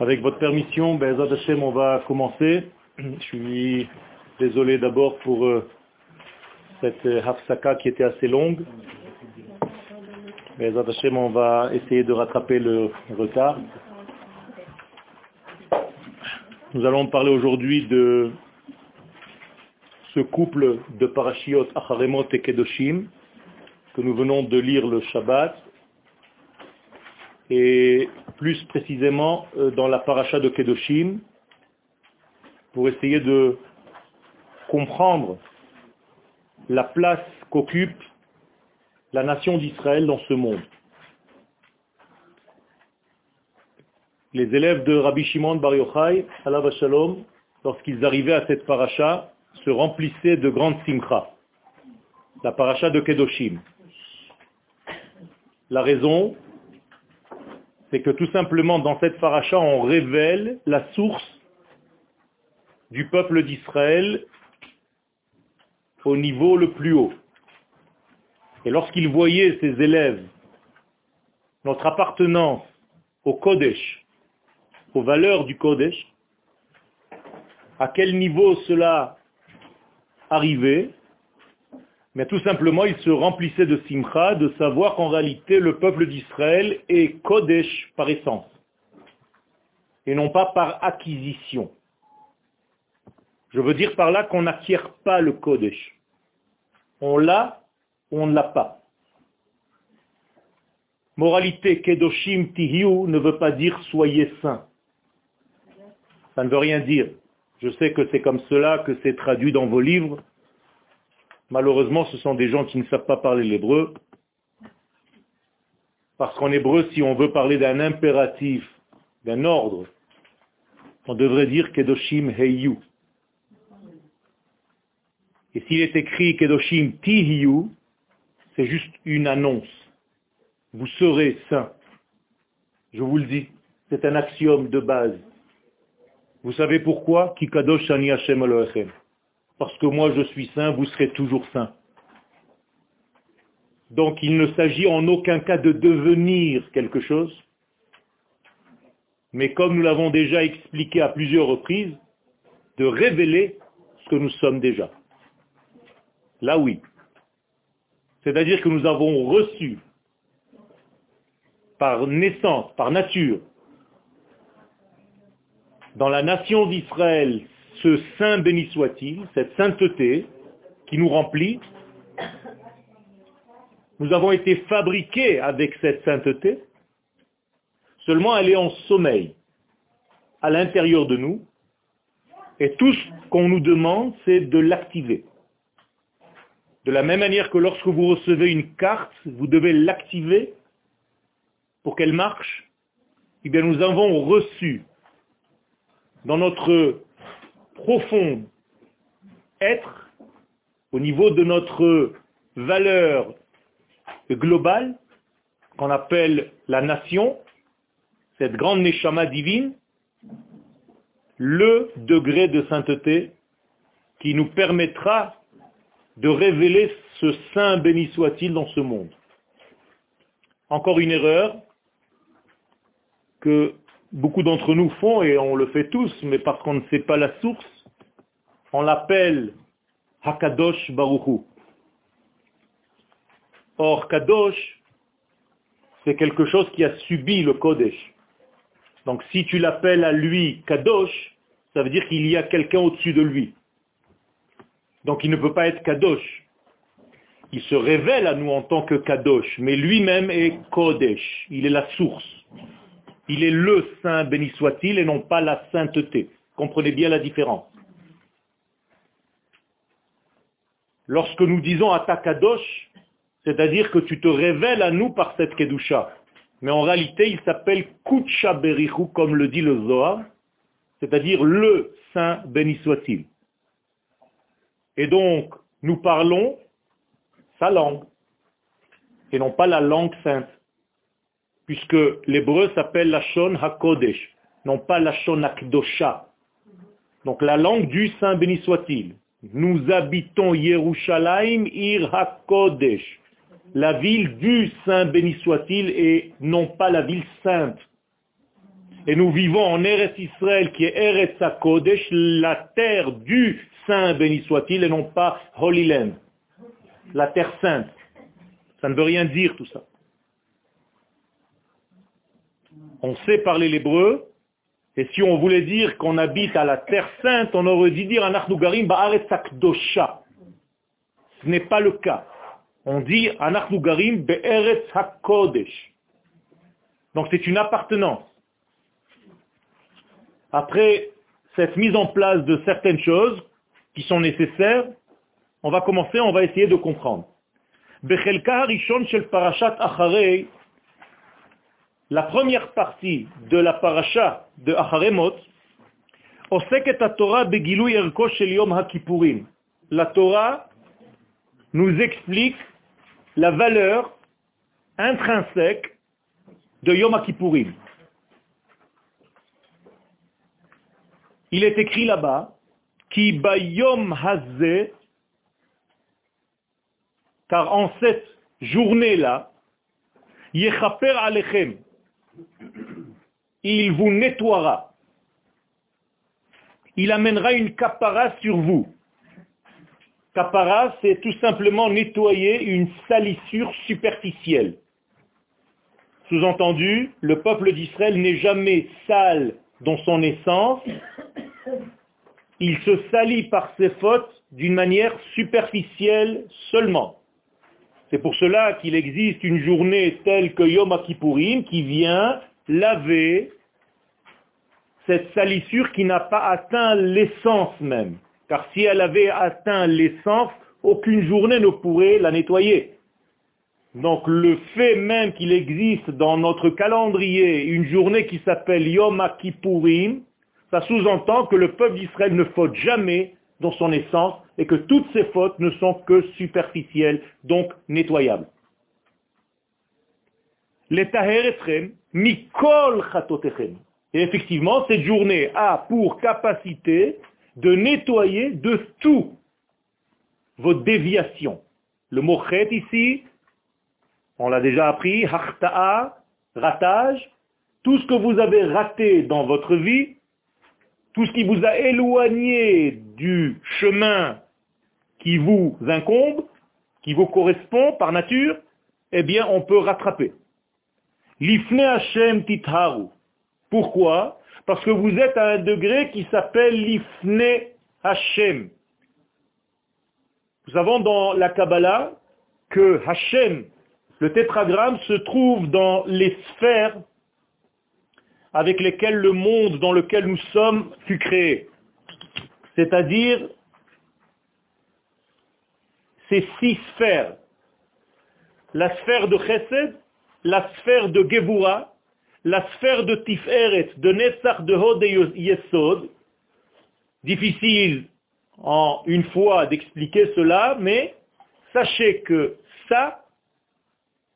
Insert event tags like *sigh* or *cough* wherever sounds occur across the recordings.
Avec votre permission, ben, Hashem, on va commencer. Je suis désolé d'abord pour euh, cette euh, hafsaka qui était assez longue. Mais Hashem, on va essayer de rattraper le retard. Nous allons parler aujourd'hui de ce couple de parashiot Acharemot et Kedoshim que nous venons de lire le Shabbat et plus précisément euh, dans la paracha de Kedoshim pour essayer de comprendre la place qu'occupe la nation d'Israël dans ce monde. Les élèves de Rabbi Shimon Bar Yochai, Shalom, lorsqu'ils arrivaient à cette paracha, se remplissaient de grandes simcha. La paracha de Kedoshim. La raison, c'est que tout simplement dans cette paracha, on révèle la source du peuple d'Israël au niveau le plus haut. Et lorsqu'ils voyaient ces élèves, notre appartenance au Kodesh, aux valeurs du Kodesh, à quel niveau cela arrivait, mais tout simplement, il se remplissait de simcha, de savoir qu'en réalité, le peuple d'Israël est Kodesh par essence, et non pas par acquisition. Je veux dire par là qu'on n'acquiert pas le Kodesh. On l'a ou on ne l'a pas. Moralité, Kedoshim Tihiu ne veut pas dire soyez saints. Ça ne veut rien dire. Je sais que c'est comme cela que c'est traduit dans vos livres, Malheureusement, ce sont des gens qui ne savent pas parler l'hébreu. Parce qu'en hébreu, si on veut parler d'un impératif, d'un ordre, on devrait dire Kedoshim Heyu. Et s'il est écrit Kedoshim Tihiyu, c'est juste une annonce. Vous serez saint. Je vous le dis, c'est un axiome de base. Vous savez pourquoi? Ki Kadosh Ani Hashem parce que moi je suis saint, vous serez toujours saint. Donc il ne s'agit en aucun cas de devenir quelque chose, mais comme nous l'avons déjà expliqué à plusieurs reprises, de révéler ce que nous sommes déjà. Là oui. C'est-à-dire que nous avons reçu par naissance, par nature, dans la nation d'Israël ce saint béni soit-il, cette sainteté qui nous remplit, nous avons été fabriqués avec cette sainteté, seulement elle est en sommeil à l'intérieur de nous, et tout ce qu'on nous demande, c'est de l'activer. De la même manière que lorsque vous recevez une carte, vous devez l'activer pour qu'elle marche, eh bien nous avons reçu dans notre profond être, au niveau de notre valeur globale, qu'on appelle la nation, cette grande neshama divine, le degré de sainteté qui nous permettra de révéler ce saint béni soit-il dans ce monde. Encore une erreur que beaucoup d'entre nous font, et on le fait tous, mais parce qu'on ne sait pas la source, on l'appelle Hakadosh Baruchu. Or, Kadosh, c'est quelque chose qui a subi le Kodesh. Donc si tu l'appelles à lui Kadosh, ça veut dire qu'il y a quelqu'un au-dessus de lui. Donc il ne peut pas être Kadosh. Il se révèle à nous en tant que Kadosh, mais lui-même est Kodesh. Il est la source. Il est le saint, béni soit-il, et non pas la sainteté. Comprenez bien la différence. Lorsque nous disons Atakadosh, c'est-à-dire que tu te révèles à nous par cette Kedusha. Mais en réalité, il s'appelle Kutsha Berichu, comme le dit le Zohar, c'est-à-dire le saint béni soit-il. Et donc, nous parlons sa langue, et non pas la langue sainte puisque l'hébreu s'appelle la Shon HaKodesh, non pas la Shon HaKdosha. Donc la langue du Saint béni soit-il. Nous habitons Yerushalayim Ir HaKodesh. la ville du Saint béni soit-il et non pas la ville sainte. Et nous vivons en Eretz Israël qui est Eretz HaKodesh, la terre du Saint béni soit-il et non pas Holy Land, la terre sainte. Ça ne veut rien dire tout ça. On sait parler l'hébreu, et si on voulait dire qu'on habite à la terre sainte, on aurait dû dire Anachnugarim Ba'aretz Akdosha. Ce n'est pas le cas. On dit Anachnugarim Be'eretz HaKodesh. Donc c'est une appartenance. Après cette mise en place de certaines choses qui sont nécessaires, on va commencer, on va essayer de comprendre. La première partie de la paracha de Acharemot, La Torah nous explique la valeur intrinsèque de Yom Kippourim. Il est écrit là-bas, qui bayom hazé, car en cette journée-là, yechaper alechem, il vous nettoiera. Il amènera une capara sur vous. Capara, c'est tout simplement nettoyer une salissure superficielle. Sous-entendu, le peuple d'Israël n'est jamais sale dans son essence, il se salit par ses fautes d'une manière superficielle seulement. C'est pour cela qu'il existe une journée telle que Yom Kippourim qui vient laver cette salissure qui n'a pas atteint l'essence même. Car si elle avait atteint l'essence, aucune journée ne pourrait la nettoyer. Donc le fait même qu'il existe dans notre calendrier une journée qui s'appelle Yom Kippourim, ça sous-entend que le peuple d'Israël ne faute jamais dans son essence et que toutes ces fautes ne sont que superficielles, donc nettoyables. mikol Et effectivement, cette journée a pour capacité de nettoyer de tout vos déviations. Le mot chet ici, on l'a déjà appris, harta'a, ratage, tout ce que vous avez raté dans votre vie, tout ce qui vous a éloigné du chemin qui vous incombe, qui vous correspond par nature, eh bien, on peut rattraper. L'ifne Hashem titharu. Pourquoi? Parce que vous êtes à un degré qui s'appelle l'ifne Hashem. Nous savons dans la Kabbalah que Hashem, le tétragramme, se trouve dans les sphères avec lesquels le monde dans lequel nous sommes fut créé. C'est-à-dire ces six sphères. La sphère de Chesed, la sphère de Gevura, la sphère de Tiferet, de Netzach, de Hod et Yesod. Difficile en une fois d'expliquer cela, mais sachez que ça,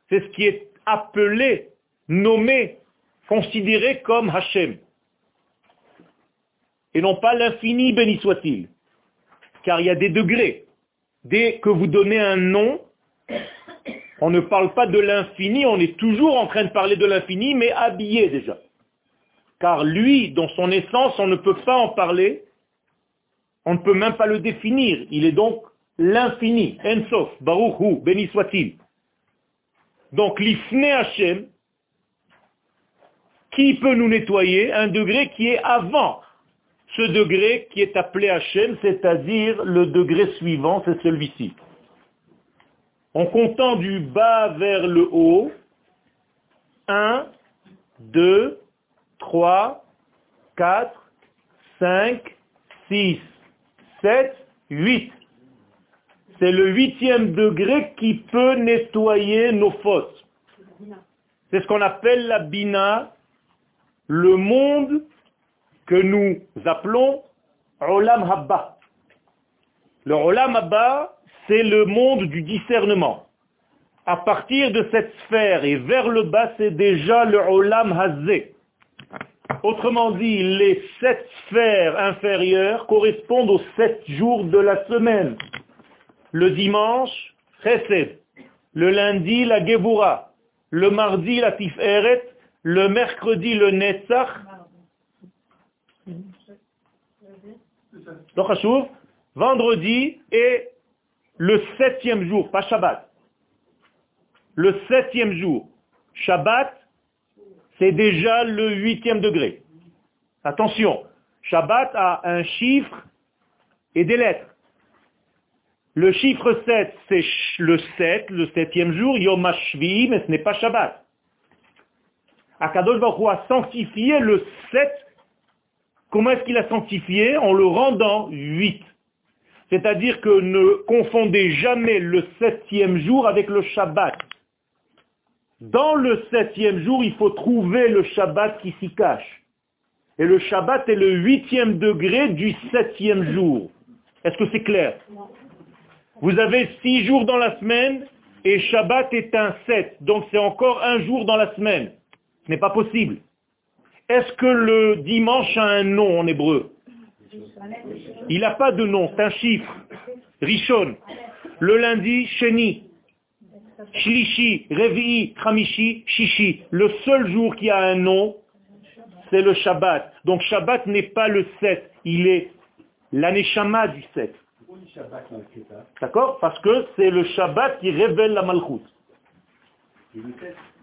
c'est ce qui est appelé, nommé considéré comme Hachem. Et non pas l'infini, béni soit-il. Car il y a des degrés. Dès que vous donnez un nom, on ne parle pas de l'infini, on est toujours en train de parler de l'infini, mais habillé déjà. Car lui, dans son essence, on ne peut pas en parler, on ne peut même pas le définir. Il est donc l'infini, Ensof, Baruch Hu, béni soit-il. Donc l'Ifne Hachem, qui peut nous nettoyer? Un degré qui est avant ce degré qui est appelé Hachem, c'est-à-dire le degré suivant, c'est celui-ci. En comptant du bas vers le haut, 1, 2, 3, 4, 5, 6, 7, 8. C'est le huitième degré qui peut nettoyer nos fautes. C'est ce qu'on appelle la bina le monde que nous appelons Olam Habba. Le Olam Habba, c'est le monde du discernement. À partir de cette sphère et vers le bas, c'est déjà le Olam Hazé. Autrement dit, les sept sphères inférieures correspondent aux sept jours de la semaine. Le dimanche, Chesed. le lundi la Geboura, le mardi la Tiferet, le mercredi le Netzach, vendredi et le septième jour, pas Shabbat. Le septième jour. Shabbat, c'est déjà le huitième degré. Attention, Shabbat a un chiffre et des lettres. Le chiffre 7, c'est le 7, le septième jour, Yom HaShvi, mais ce n'est pas Shabbat. Akadosh Baruch a sanctifié le 7. Comment est-ce qu'il a sanctifié En le rendant 8. C'est-à-dire que ne confondez jamais le septième jour avec le Shabbat. Dans le septième jour, il faut trouver le Shabbat qui s'y cache. Et le Shabbat est le huitième degré du septième jour. Est-ce que c'est clair? Vous avez six jours dans la semaine et Shabbat est un sept. Donc c'est encore un jour dans la semaine. Ce n'est pas possible. Est-ce que le dimanche a un nom en hébreu? Il n'a pas de nom, c'est un chiffre. Rishon. Le lundi, Sheni. Shlishi, Revi'i, Khamishi, Shishi. Le seul jour qui a un nom, c'est le Shabbat. Donc Shabbat n'est pas le 7, il est l'aneshama du 7. D'accord? Parce que c'est le Shabbat qui révèle la Malchut.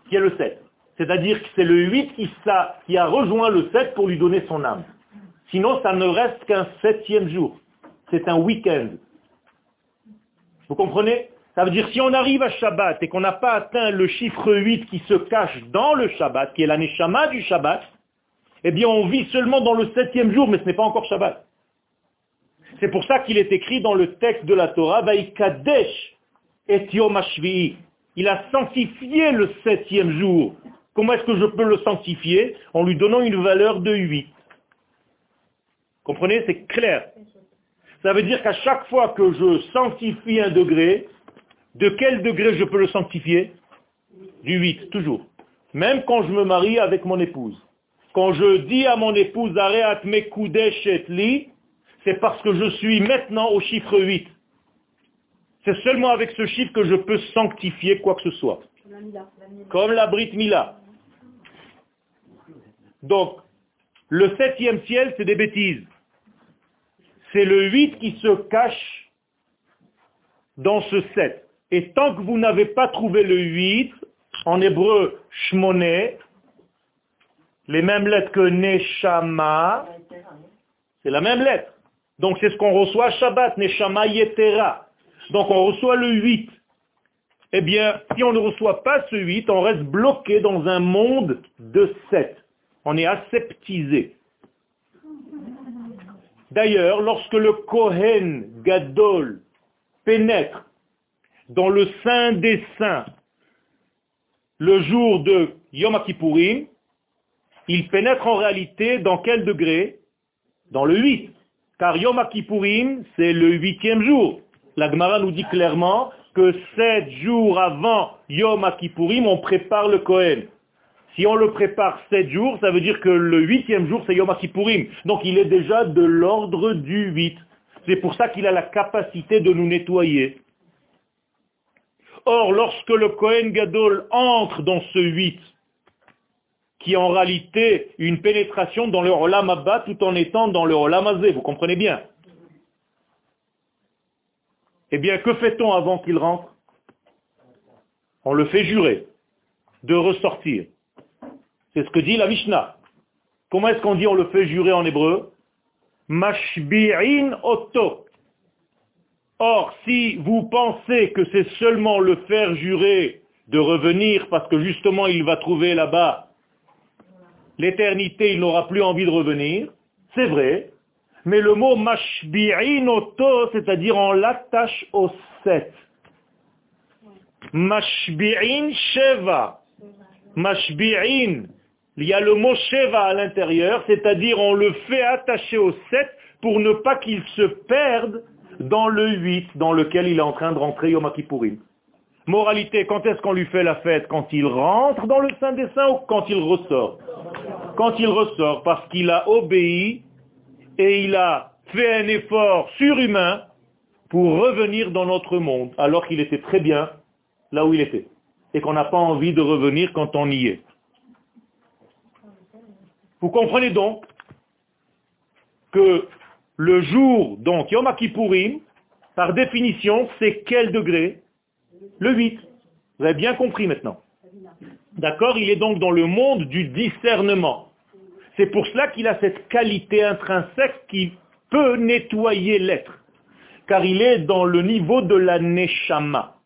Qui est le 7. C'est-à-dire que c'est le 8 qui, a rejoint le 7 pour lui donner son âme. Sinon, ça ne reste qu'un septième jour. C'est un week-end. Vous comprenez? Ça veut dire si on arrive à Shabbat et qu'on n'a pas atteint le chiffre 8 qui se cache dans le Shabbat, qui est l'aneshama du Shabbat, eh bien on vit seulement dans le septième jour, mais ce n'est pas encore Shabbat. C'est pour ça qu'il est écrit dans le texte de la Torah, Vaikadesh et Yom Il a sanctifié le septième jour. Comment est-ce que je peux le sanctifier En lui donnant une valeur de 8. Comprenez C'est clair. Ça veut dire qu'à chaque fois que je sanctifie un degré, de quel degré je peux le sanctifier? Du 8, toujours. Même quand je me marie avec mon épouse. Quand je dis à mon épouse, Areat c'est parce que je suis maintenant au chiffre 8. C'est seulement avec ce chiffre que je peux sanctifier quoi que ce soit. Comme la Brit Mila. Donc, le septième ciel, c'est des bêtises. C'est le 8 qui se cache dans ce 7. Et tant que vous n'avez pas trouvé le 8, en hébreu, shmoné, les mêmes lettres que neshama, c'est la même lettre. Donc c'est ce qu'on reçoit Shabbat, neshama yetera. Donc on reçoit le 8. Eh bien, si on ne reçoit pas ce 8, on reste bloqué dans un monde de 7. On est aseptisé. D'ailleurs, lorsque le Kohen Gadol pénètre dans le sein des saints le jour de Yom Kippourim, il pénètre en réalité dans quel degré? Dans le 8. Car Yom Kippourim, c'est le huitième jour. La Gemara nous dit clairement sept jours avant Yom Kippourim, on prépare le Kohen. Si on le prépare sept jours, ça veut dire que le huitième jour, c'est Yom Kippourim. Donc il est déjà de l'ordre du 8. C'est pour ça qu'il a la capacité de nous nettoyer. Or, lorsque le Kohen Gadol entre dans ce 8, qui est en réalité une pénétration dans le Olam Abba tout en étant dans le Olam Azé, vous comprenez bien Eh bien, que fait-on avant qu'il rentre? On le fait jurer de ressortir. C'est ce que dit la Mishnah. Comment est-ce qu'on dit on le fait jurer en hébreu? Mashbi'in oto. Or, si vous pensez que c'est seulement le faire jurer de revenir parce que justement il va trouver là-bas l'éternité, il n'aura plus envie de revenir, c'est vrai, mais le mot mashbi'in oto, c'est-à-dire on l'attache au sept. Mashbi'in sheva. Mashbi'in il y a le mot Sheva à l'intérieur, c'est-à-dire on le fait attacher au 7 pour ne pas qu'il se perde dans le 8 dans lequel il est en train de rentrer Yom Kippourim. Moralité, quand est-ce qu'on lui fait la fête? Quand il rentre dans le Saint des Saints ou quand il ressort? Quand il ressort, parce qu'il a obéi et il a fait un effort surhumain pour revenir dans notre monde, alors qu'il était très bien là où il était, et qu'on n'a pas envie de revenir quand on y est. Vous comprenez donc que le jour, donc Yom Kippourim, par définition, c'est quel degré? Le 8. Vous avez bien compris maintenant. D'accord? Il est donc dans le monde du discernement. C'est pour cela qu'il a cette qualité intrinsèque qui peut nettoyer l'être. Car il est dans le niveau de la neshama.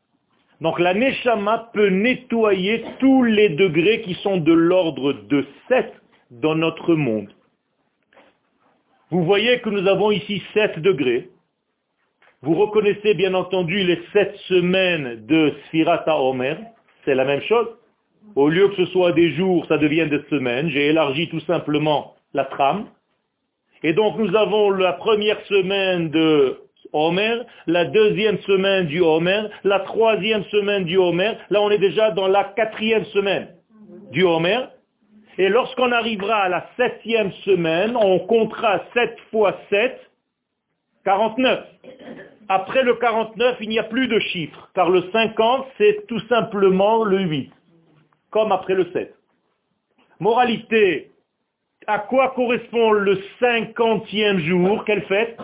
Donc la neshama peut nettoyer tous les degrés qui sont de l'ordre de 7 dans notre monde. Vous voyez que nous avons ici 7 degrés. Vous reconnaissez bien entendu les 7 semaines de Sfirata Omer. C'est la même chose. Au lieu que ce soit des jours, ça devient des semaines. J'ai élargi tout simplement la trame. Et donc nous avons la première semaine de Homer, la deuxième semaine du Homer, la troisième semaine du Homer. Là, on est déjà dans la quatrième semaine du Homer. Et lorsqu'on arrivera à la septième semaine, on comptera 7 fois 7, 49. Après le 49, il n'y a plus de chiffre, car le 50, c'est tout simplement le 8 comme après le 7. Moralité, à quoi correspond le cinquantième jour Quelle fête?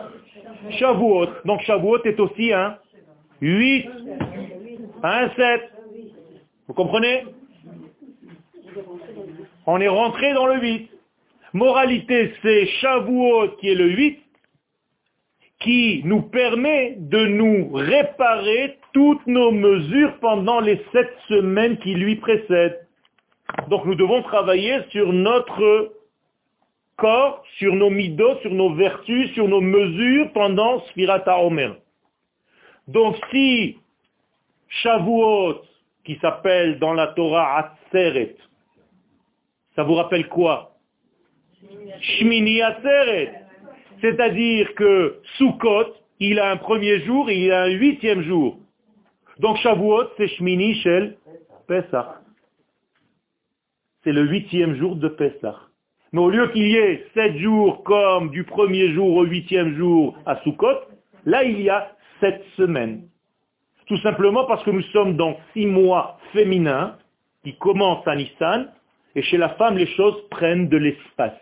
Shavuot. Donc Shavuot est aussi un 8, un 7. Vous comprenez? On est rentré dans le 8. Moralité, c'est Shavuot qui est le 8, qui nous permet de nous réparer toutes nos mesures pendant les sept semaines qui lui précèdent. Donc nous devons travailler sur notre corps, sur nos midos, sur nos vertus, sur nos mesures pendant Sfirata Omer. Donc si Shavuot, qui s'appelle dans la Torah Atzeret, ça vous rappelle quoi? Shmini Atzeret. C'est-à-dire que Sukkot, il a un premier jour et il a un huitième jour. Donc Shavuot, c'est Shmini Shel Pesach. C'est le huitième jour de Pesach. Mais au lieu qu'il y ait sept jours comme du premier jour au huitième jour à Sukkot, là il y a sept semaines. Tout simplement parce que nous sommes dans six mois féminins qui commencent à Nissan, et chez la femme les choses prennent de l'espace.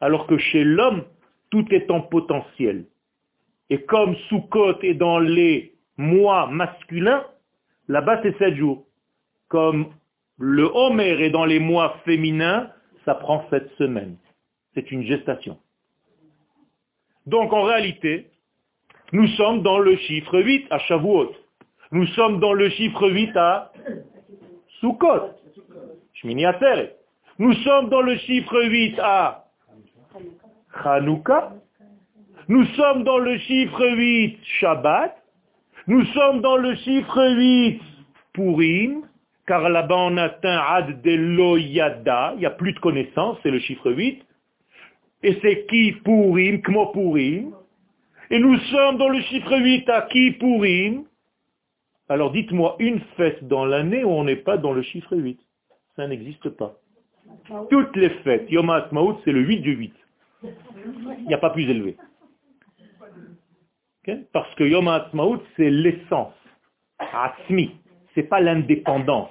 Alors que chez l'homme, tout est en potentiel. Et comme Sukkot est dans les mois masculins, là-bas c'est sept jours. Comme le Homer est dans les mois féminins, ça prend sept semaines. C'est une gestation. Donc en réalité, nous sommes dans le chiffre 8 à Shavuot. Nous sommes dans le chiffre 8 à Sukkot. Shmini Nous sommes dans le chiffre 8 à Hanouka. Nous sommes dans le chiffre 8 Shabbat. Nous sommes dans le chiffre 8 Purim, car là-bas on atteint Ad Deloyada, il n'y a plus de connaissance, c'est le chiffre 8. Et c'est qui Purim, Kmo Purim. Et nous sommes dans le chiffre 8 à qui Purim. Alors dites-moi une fête dans l'année où on n'est pas dans le chiffre 8. Ça n'existe pas. Toutes les fêtes, Yom HaAtzmaut, c'est le 8 du 8. Il n'y a pas plus élevé. Parce que Yom HaAtzmaut, c'est l'essence. Atzmi. C'est pas l'indépendance.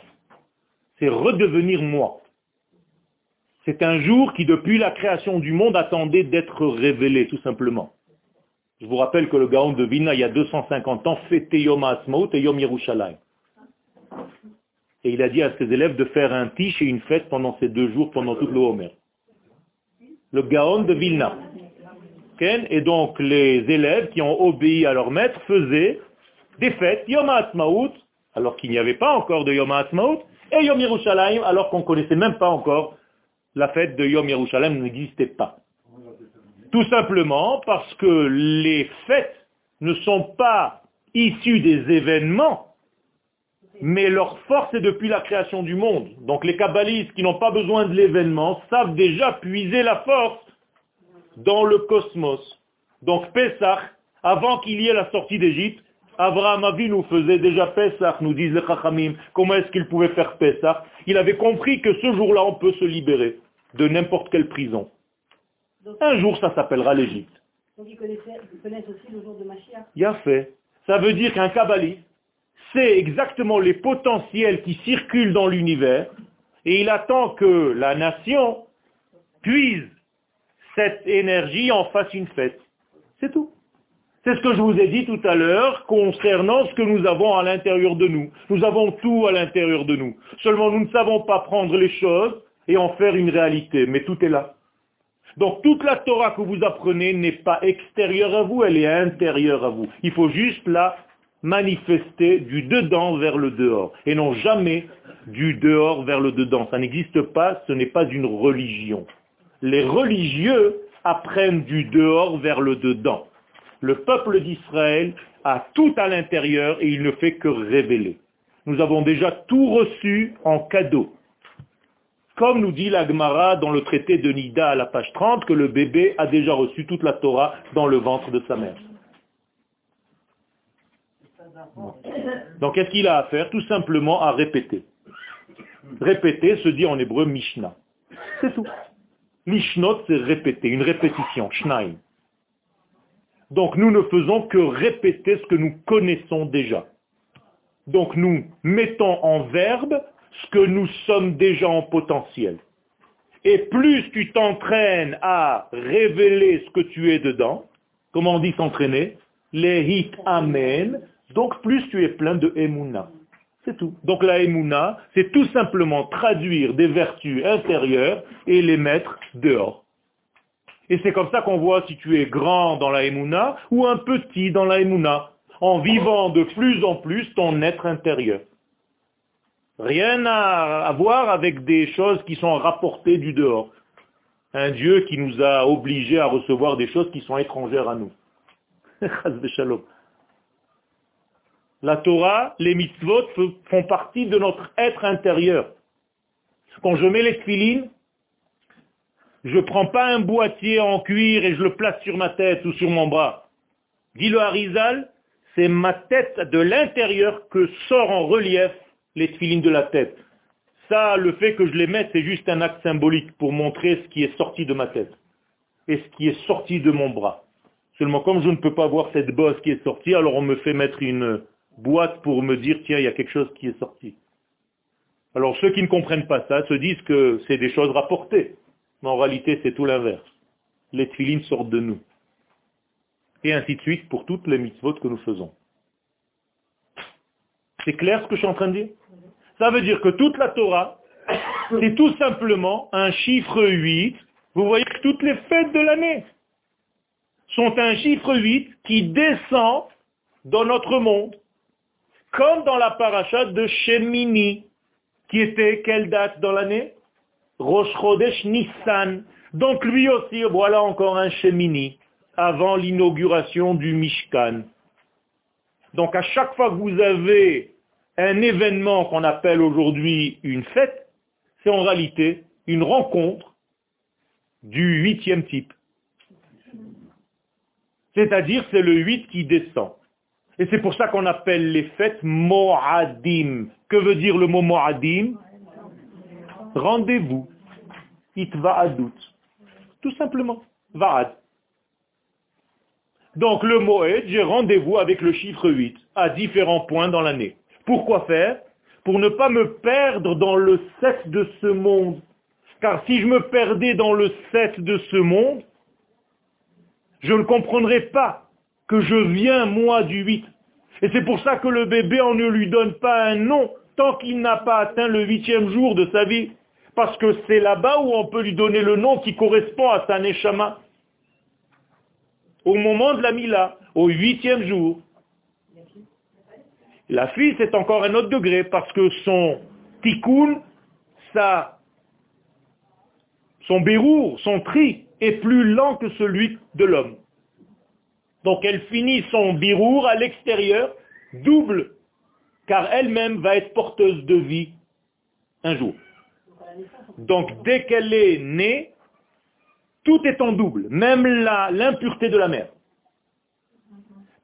C'est redevenir moi. C'est un jour qui, depuis la création du monde, attendait d'être révélé, tout simplement. Je vous rappelle que le Gaon de Vina, il y a 250 ans, fêtait Yom HaAtzmaut et Yom Yerushalayim. Et il a dit à ses élèves de faire un tiche et une fête pendant ces deux jours, pendant toute le Homer le Gaon de Vilna. Et donc les élèves qui ont obéi à leur maître faisaient des fêtes Yom HaAtzmaut, alors qu'il n'y avait pas encore de Yom HaAtzmaut, et Yom Yerushalayim, alors qu'on ne connaissait même pas encore la fête de Yom Yerushalayim n'existait pas. Tout simplement parce que les fêtes ne sont pas issues des événements, mais leur force est depuis la création du monde. Donc les kabbalistes qui n'ont pas besoin de l'événement savent déjà puiser la force dans le cosmos. Donc Pessah, avant qu'il y ait la sortie d'Égypte, Abraham nous faisait déjà Pessah, nous disent les Chachamim. Comment est-ce qu'il pouvait faire Pessah Il avait compris que ce jour-là, on peut se libérer de n'importe quelle prison. Un jour, ça s'appellera l'Égypte. Donc ils connaissent, aussi le jour de Mashiach. Il a fait. Ça veut dire qu'un kabbaliste sait exactement les potentiels qui circulent dans l'univers et il attend que la nation puise cette énergie en fasse une fête. C'est tout. C'est ce que je vous ai dit tout à l'heure concernant ce que nous avons à l'intérieur de nous. Nous avons tout à l'intérieur de nous. Seulement nous ne savons pas prendre les choses et en faire une réalité, mais tout est là. Donc toute la Torah que vous apprenez n'est pas extérieure à vous, elle est intérieure à vous. Il faut juste la manifester du dedans vers le dehors, et non jamais du dehors vers le dedans. Ça n'existe pas, ce n'est pas une religion. Les religieux apprennent du dehors vers le dedans. Le peuple d'Israël a tout à l'intérieur et il ne fait que révéler. Nous avons déjà tout reçu en cadeau. Comme nous dit l'Agmara dans le traité de Nida à la page 30, que le bébé a déjà reçu toute la Torah dans le ventre de sa mère. Donc qu'est-ce qu'il a à faire? Tout simplement à répéter. Répéter se dit en hébreu Mishnah. C'est tout. Mishnot, c'est répéter, une répétition, Shnaim. Donc nous ne faisons que répéter ce que nous connaissons déjà. Donc nous mettons en verbe ce que nous sommes déjà en potentiel. Et plus tu t'entraînes à révéler ce que tu es dedans, comment on dit s'entraîner? Les hit amen, donc plus tu es plein de emuna. C'est tout. Donc la emuna, c'est tout simplement traduire des vertus intérieures et les mettre dehors. Et c'est comme ça qu'on voit si tu es grand dans la emuna ou un petit dans la emuna, en vivant de plus en plus ton être intérieur. Rien à voir avec des choses qui sont rapportées du dehors. Un Dieu qui nous a obligés à recevoir des choses qui sont étrangères à nous. *laughs* La Torah, les mitzvot font partie de notre être intérieur. Quand je mets les filines, je ne prends pas un boîtier en cuir et je le place sur ma tête ou sur mon bras. Dit le Harizal, c'est ma tête de l'intérieur que sort en relief les filines de la tête. Ça, le fait que je les mette, c'est juste un acte symbolique pour montrer ce qui est sorti de ma tête et ce qui est sorti de mon bras. Seulement, comme je ne peux pas voir cette bosse qui est sortie, alors on me fait mettre une boîte pour me dire, tiens, il y a quelque chose qui est sorti. Alors ceux qui ne comprennent pas ça se disent que c'est des choses rapportées. Mais en réalité, c'est tout l'inverse. Les tfilines sortent de nous. Et ainsi de suite pour toutes les mitzvot que nous faisons. C'est clair ce que je suis en train de dire? Ça veut dire que toute la Torah, c'est tout simplement un chiffre 8. Vous voyez que toutes les fêtes de l'année sont un chiffre 8 qui descend dans notre monde. Comme dans la paracha de Shemini, qui était quelle date dans l'année? Rosh Chodesh Nissan. Donc lui aussi, voilà encore un Shemini, avant l'inauguration du Mishkan. Donc à chaque fois que vous avez un événement qu'on appelle aujourd'hui une fête, c'est en réalité une rencontre du huitième type. C'est-à-dire c'est le huit qui descend. Et c'est pour ça qu'on appelle les fêtes Mo'adim. Que veut dire le mot Mo'adim? Rendez-vous. It adout. Tout simplement. Va'ad. Donc le Moed, j'ai rendez-vous avec le chiffre 8 à différents points dans l'année. Pourquoi faire? Pour ne pas me perdre dans le 7 de ce monde. Car si je me perdais dans le 7 de ce monde, je ne comprendrais pas que je viens, moi, du 8. Et c'est pour ça que le bébé, on ne lui donne pas un nom tant qu'il n'a pas atteint le huitième jour de sa vie. Parce que c'est là-bas où on peut lui donner le nom qui correspond à sa neshama. Au moment de la mila, au huitième jour. La fille, c'est encore un autre degré, parce que son tikkun, son bérour, son tri, est plus lent que celui de l'homme. Donc elle finit son birour à l'extérieur, double, car elle-même va être porteuse de vie un jour. Donc dès qu'elle est née, tout est en double, même l'impureté de la mère.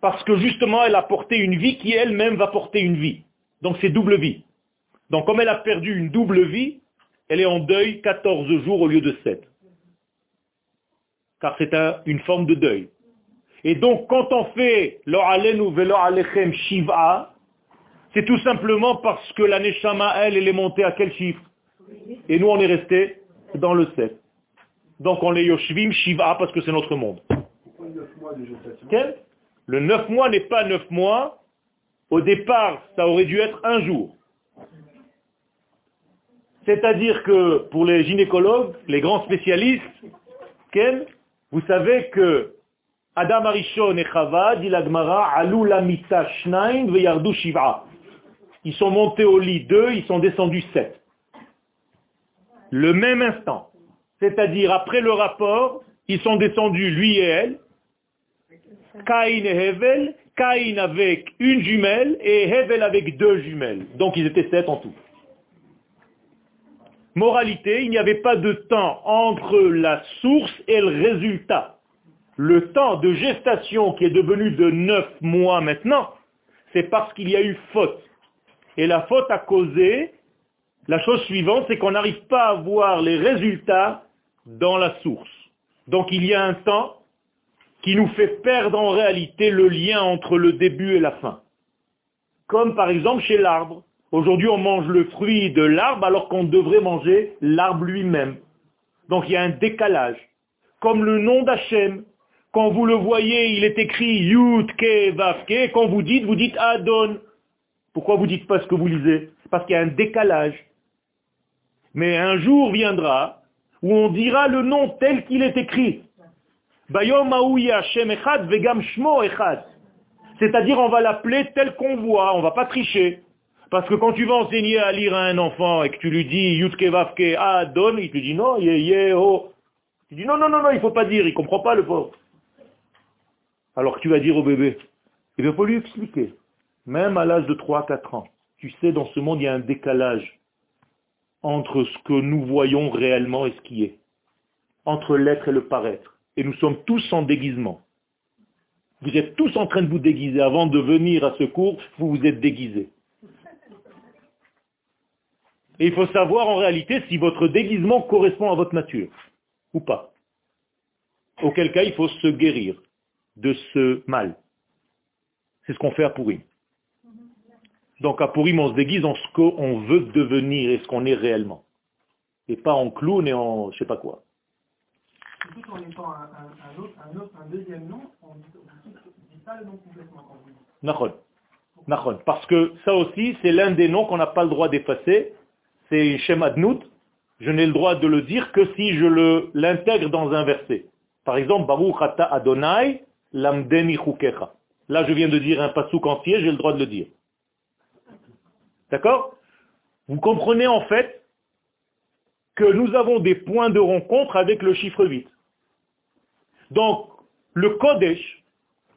Parce que justement, elle a porté une vie qui elle-même va porter une vie. Donc c'est double vie. Donc comme elle a perdu une double vie, elle est en deuil 14 jours au lieu de 7. Car c'est une forme de deuil. Et donc, quand on fait lo alenu velo alechem shiva, C'est tout simplement parce que la Neshama, elle, elle est montée à quel chiffre? Et nous, on est resté dans le 7. Donc on est Yoshvim Shiva parce que c'est notre monde. Le 9 mois n'est pas 9 mois. Au départ, ça aurait dû être un jour. C'est-à-dire que pour les gynécologues, les grands spécialistes, vous savez que Adam Arishon et Chava, dit l'Agmara, Alou la shnaim veyardu shiva. Ils sont montés au lit 2, ils sont descendus 7. Le même instant. C'est-à-dire, après le rapport, ils sont descendus, lui et elle, Cain et Hevel, Cain avec une jumelle et Hevel avec deux jumelles. Donc ils étaient sept en tout. Moralité, il n'y avait pas de temps entre la source et le résultat. Le temps de gestation qui est devenu de neuf mois maintenant, c'est parce qu'il y a eu faute. Et la faute a causé la chose suivante, c'est qu'on n'arrive pas à voir les résultats dans la source. Donc il y a un temps qui nous fait perdre en réalité le lien entre le début et la fin. Comme par exemple chez l'arbre. Aujourd'hui on mange le fruit de l'arbre alors qu'on devrait manger l'arbre lui-même. Donc il y a un décalage. Comme le nom d'Hachem. Quand vous le voyez, il est écrit Yud Ke Vav Quand vous dites, vous dites Adon. Pourquoi vous dites pas ce que vous lisez? Parce qu'il y a un décalage. Mais un jour viendra où on dira le nom tel qu'il est écrit. C'est-à-dire on va l'appeler tel qu'on voit, on ne va pas tricher. Parce que quand tu vas enseigner à lire à un enfant et que tu lui dis Yutke Vavke Adon, il te dit non, ye ho. Tu dis non, non, non, non, il ne faut pas dire, il ne comprend pas le pauvre. Alors tu vas dire au bébé, il faut lui expliquer. Même à l'âge de 3-4 ans, tu sais, dans ce monde, il y a un décalage entre ce que nous voyons réellement et ce qui est, entre l'être et le paraître. Et nous sommes tous en déguisement. Vous êtes tous en train de vous déguiser. Avant de venir à ce cours, vous vous êtes déguisés. Et il faut savoir en réalité si votre déguisement correspond à votre nature ou pas. Auquel cas, il faut se guérir de ce mal. C'est ce qu'on fait à Pourim. Donc à Purim, on se déguise en ce qu'on veut devenir et ce qu'on est réellement. Et pas en clown et en je sais pas quoi. en étant un, un, autre, un, deuxième nom, on ne dit pas le nom complètement. Parce que ça aussi, c'est l'un des noms qu'on n'a pas le droit d'effacer. C'est Shem Adnout. Je n'ai le droit de le dire que si je l'intègre dans un verset. Par exemple, Baruch Ata Adonai Lamdeni. Là, je viens de dire un pasouk entier, j'ai le droit de le dire. D'accord? Vous comprenez en fait que nous avons des points de rencontre avec le chiffre 8. Donc, le Kodesh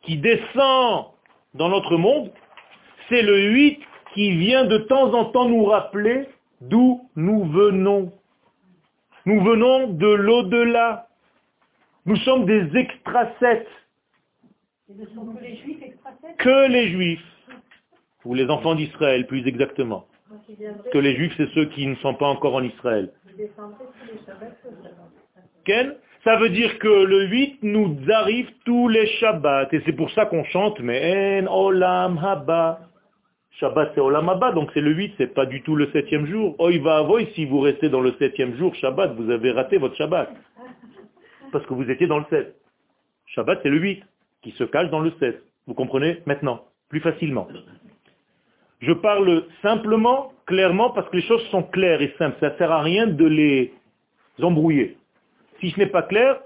qui descend dans notre monde, c'est le 8 qui vient de temps en temps nous rappeler d'où nous venons. Nous venons de l'au-delà. Nous sommes des extracettes. Que les juifs ou les enfants d'Israël plus exactement. Que les juifs, c'est ceux qui ne sont pas encore en Israël. Ken Ça veut dire que le 8 nous arrive tous les Shabbats. Et c'est pour ça qu'on chante, mais en olam haba. Shabbat c'est olam haba, donc c'est le 8, c'est pas du tout le septième jour. Oi va avoy, si vous restez dans le septième jour, Shabbat, vous avez raté votre Shabbat. Parce que vous étiez dans le 7. Shabbat c'est le 8, qui se cache dans le 7. Vous comprenez maintenant, plus facilement. Je parle simplement, clairement, parce que les choses sont claires et simples. Ça ne sert à rien de les embrouiller. Si ce n'est pas clair,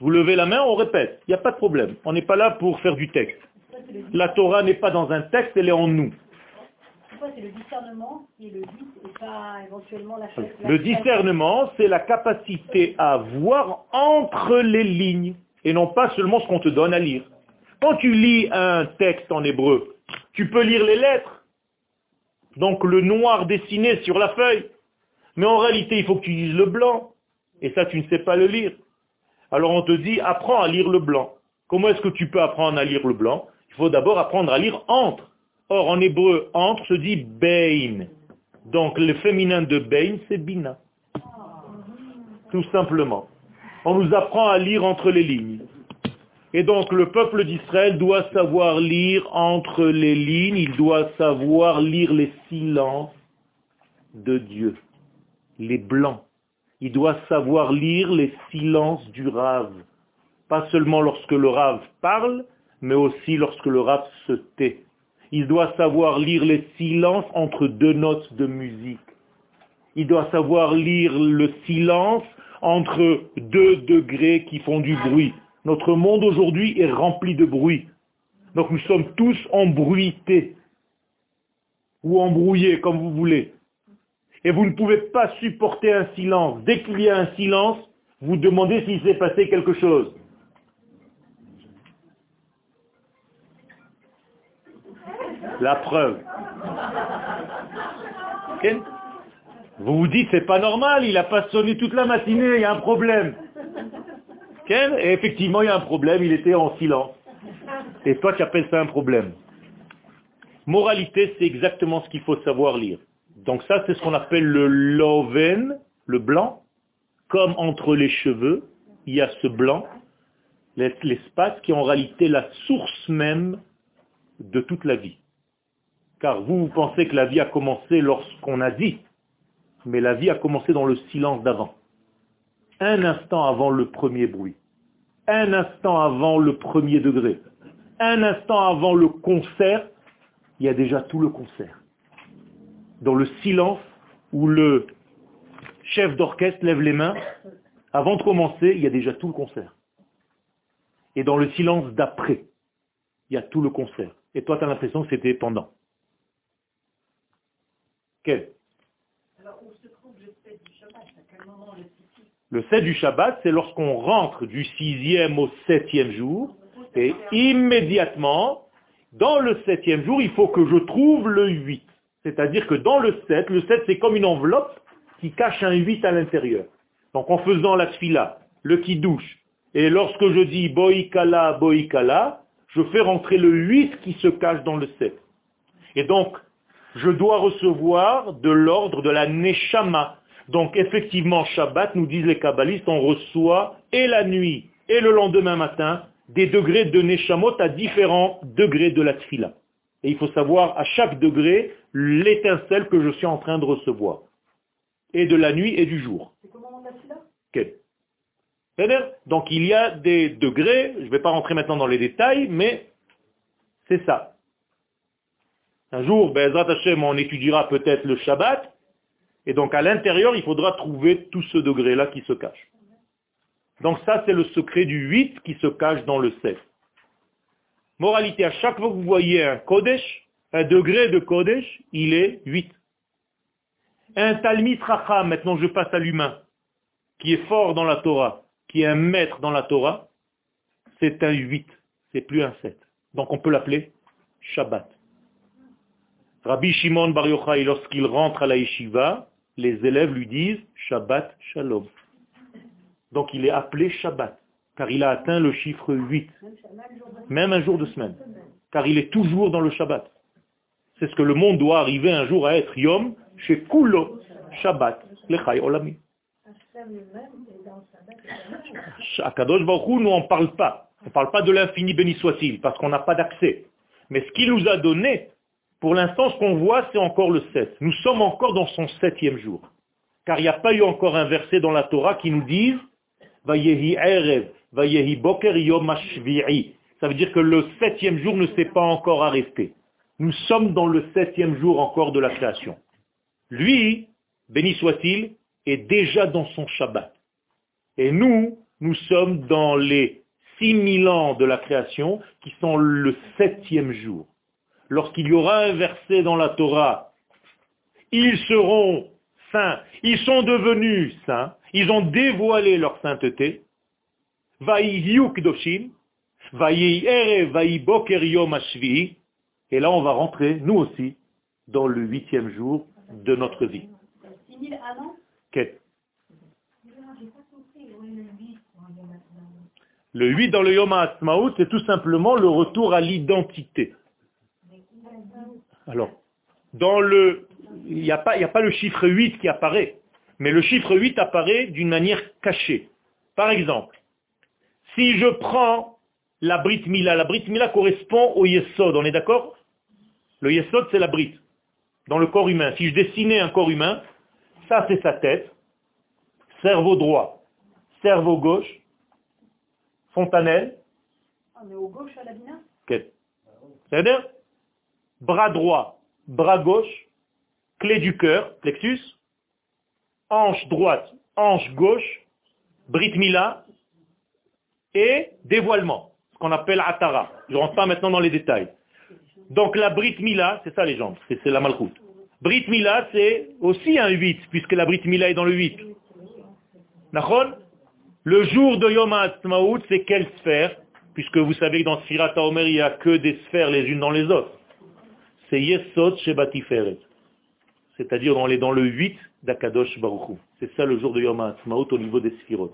vous levez la main, on répète. Il n'y a pas de problème. On n'est pas là pour faire du texte. La Torah n'est pas dans un texte, elle est en nous. C'est le discernement le pas éventuellement la Le discernement, c'est la capacité à voir entre les lignes et non pas seulement ce qu'on te donne à lire. Quand tu lis un texte en hébreu, tu peux lire les lettres, donc le noir dessiné sur la feuille. Mais en réalité, il faut que tu lises le blanc. Et ça, tu ne sais pas le lire. Alors on te dit, apprends à lire le blanc. Comment est-ce que tu peux apprendre à lire le blanc? Il faut d'abord apprendre à lire entre. Or, en hébreu, entre se dit bein. Donc le féminin de bein, c'est bina. Tout simplement. On nous apprend à lire entre les lignes. Et donc le peuple d'Israël doit savoir lire entre les lignes, il doit savoir lire les silences de Dieu, les blancs. Il doit savoir lire les silences du rave. Pas seulement lorsque le rave parle, mais aussi lorsque le rave se tait. Il doit savoir lire les silences entre deux notes de musique. Il doit savoir lire le silence entre deux degrés qui font du bruit. Notre monde aujourd'hui est rempli de bruit. Donc nous sommes tous embruités ou embrouillés, comme vous voulez. Et vous ne pouvez pas supporter un silence. Dès qu'il y a un silence, vous demandez s'il s'est passé quelque chose. La preuve. Vous vous dites, c'est pas normal, il n'a pas sonné toute la matinée, il y a un problème. Et effectivement, il y a un problème, il était en silence. Et toi, tu appelles ça un problème. Moralité, c'est exactement ce qu'il faut savoir lire. Donc ça, c'est ce qu'on appelle le loven, le blanc. Comme entre les cheveux, il y a ce blanc, l'espace qui est en réalité la source même de toute la vie. Car vous, vous pensez que la vie a commencé lorsqu'on a dit, mais la vie a commencé dans le silence d'avant. Un instant avant le premier bruit un instant avant le premier degré, un instant avant le concert, il y a déjà tout le concert. Dans le silence où le chef d'orchestre lève les mains, avant de commencer, il y a déjà tout le concert. Et dans le silence d'après, il y a tout le concert. Et toi, tu as l'impression que c'était pendant. Quel? Le 7 du Shabbat, c'est lorsqu'on rentre du sixième au septième jour, et immédiatement, dans le septième jour, il faut que je trouve le 8. C'est-à-dire que dans le 7, le 7 c'est comme une enveloppe qui cache un 8 à l'intérieur. Donc en faisant la tfila, le douche, et lorsque je dis boikala, boikala, je fais rentrer le 8 qui se cache dans le 7. Et donc, je dois recevoir de l'ordre de la neshama, donc effectivement, Shabbat, nous disent les kabbalistes, on reçoit et la nuit et le lendemain matin des degrés de Neshamot à différents degrés de la Tfila. Et il faut savoir à chaque degré l'étincelle que je suis en train de recevoir. Et de la nuit et du jour. C'est comment Donc il y a des degrés, je ne vais pas rentrer maintenant dans les détails, mais c'est ça. Un jour, ben, Hashem, on étudiera peut-être le Shabbat, et donc à l'intérieur, il faudra trouver tout ce degré-là qui se cache. Donc ça, c'est le secret du 8 qui se cache dans le 7. Moralité, à chaque fois que vous voyez un Kodesh, un degré de Kodesh, il est 8. Un Talmid Racham, maintenant je passe à l'humain, qui est fort dans la Torah, qui est un maître dans la Torah, c'est un 8, c'est plus un 7. Donc on peut l'appeler Shabbat. Rabbi Shimon Bar Yochai, lorsqu'il rentre à la yeshiva, les élèves lui disent Shabbat Shalom. Donc il est appelé Shabbat, car il a atteint le chiffre 8, même un jour de semaine, car il est toujours dans le Shabbat. C'est ce que le monde doit arriver un jour à être Yom, chez Kulo Shabbat, Lechai Olami. Akadosh Baruch nous on parle pas. On ne parle pas de l'infini béni soit-il, parce qu'on n'a pas d'accès. Mais ce qu'il nous a donné, pour l'instant, ce qu'on voit, c'est encore le 7. Nous sommes encore dans son septième jour. Car il n'y a pas eu encore un verset dans la Torah qui nous dise Vayehi Erev, Vayehi Boker Yom Ça veut dire que le septième jour ne s'est pas encore arrêté. Nous sommes dans le septième jour encore de la création. Lui, béni soit-il, est déjà dans son Shabbat. Et nous, nous sommes dans les six mille ans de la création qui sont le septième jour lorsqu'il y aura un verset dans la Torah, ils seront saints, ils sont devenus saints, ils ont dévoilé leur sainteté, et là on va rentrer, nous aussi, dans le huitième jour de notre vie. Le 8 dans le Yom HaAtzmaut, c'est tout simplement le retour à l'identité. Alors, dans le, il n'y a, pas, a pas le chiffre 8 qui apparaît, mais le chiffre 8 apparaît d'une manière cachée. Par exemple, si je prends la Brit Mila. La Brit Mila correspond au Yesod, on est d'accord? Le Yesod, c'est la Brit, dans le corps humain. Si je dessinais un corps humain, ça c'est sa tête, cerveau droit, cerveau gauche, fontanelle. On est au gauche à la bina? C'est-à-dire bras droit, bras gauche, clé du cœur, plexus, hanche droite, hanche gauche, Brit Mila et dévoilement, ce qu'on appelle Atara. Je ne rentre pas maintenant dans les détails. Donc la Brit Mila, c'est ça les gens, c'est la malchoute. Brit Mila, c'est aussi un 8, puisque la Brit Mila est dans le 8. D'accord? Le jour de Yom HaAtzmaout, c'est quelle sphère? Puisque vous savez que dans Sfirat Omer, il n'y a que des sphères les unes dans les autres. C'est Yesod Shebatiferet. C'est-à-dire on est dans le 8 d'Akadosh Baruch C'est ça le jour de Yom HaAtzmaout au niveau des Sphirot.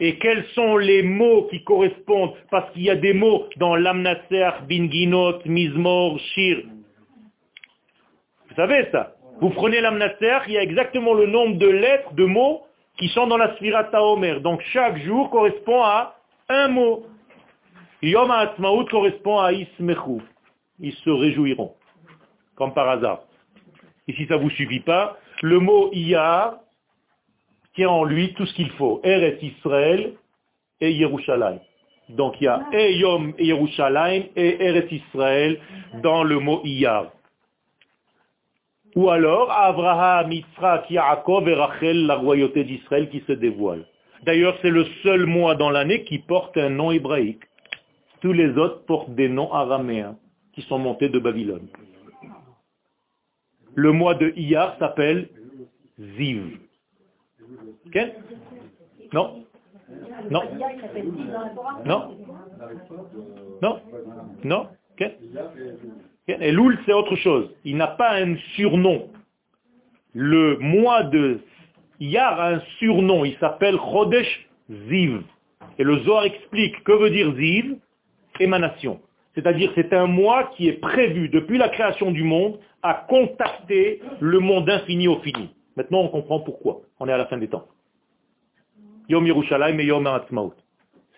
Et quels sont les mots qui correspondent? Parce qu'il y a des mots dans Lamnaser, Binginot, Mizmor, Shir. Vous savez ça? Vous prenez l'Amnaser, il y a exactement le nombre de lettres, de mots qui sont dans la Sphirata Omer. Donc chaque jour correspond à un mot. Yom HaAtzmaut correspond à Ismechu. Ils se réjouiront, comme par hasard. Et si ça ne vous suffit pas, le mot Iyar tient en lui tout ce qu'il faut. Eret Israël et Yerushalayim. Donc il y a Eyom et Yerushalayim et Eret Israël dans le mot Iyar. Ou alors Abraham, Yitzhak, Yaakov et Rachel, la royauté d'Israël qui se dévoile. D'ailleurs, c'est le seul mois dans l'année qui porte un nom hébraïque. Tous les autres portent des noms araméens qui sont montés de Babylone. Le mois de Iyar s'appelle Ziv. Non? Non? Non? Non? Non? Et Loul, c'est autre chose. Il n'a pas un surnom. Le mois de Iyar a un surnom. Il s'appelle Chodesh Ziv. Et le Zohar explique que veut dire Ziv Émanation. C'est-à-dire c'est un mois qui est prévu depuis la création du monde à contacter le monde infini au fini. Maintenant on comprend pourquoi. On est à la fin des temps. Yom Yerushalayim et Yom Ha'atzmaut.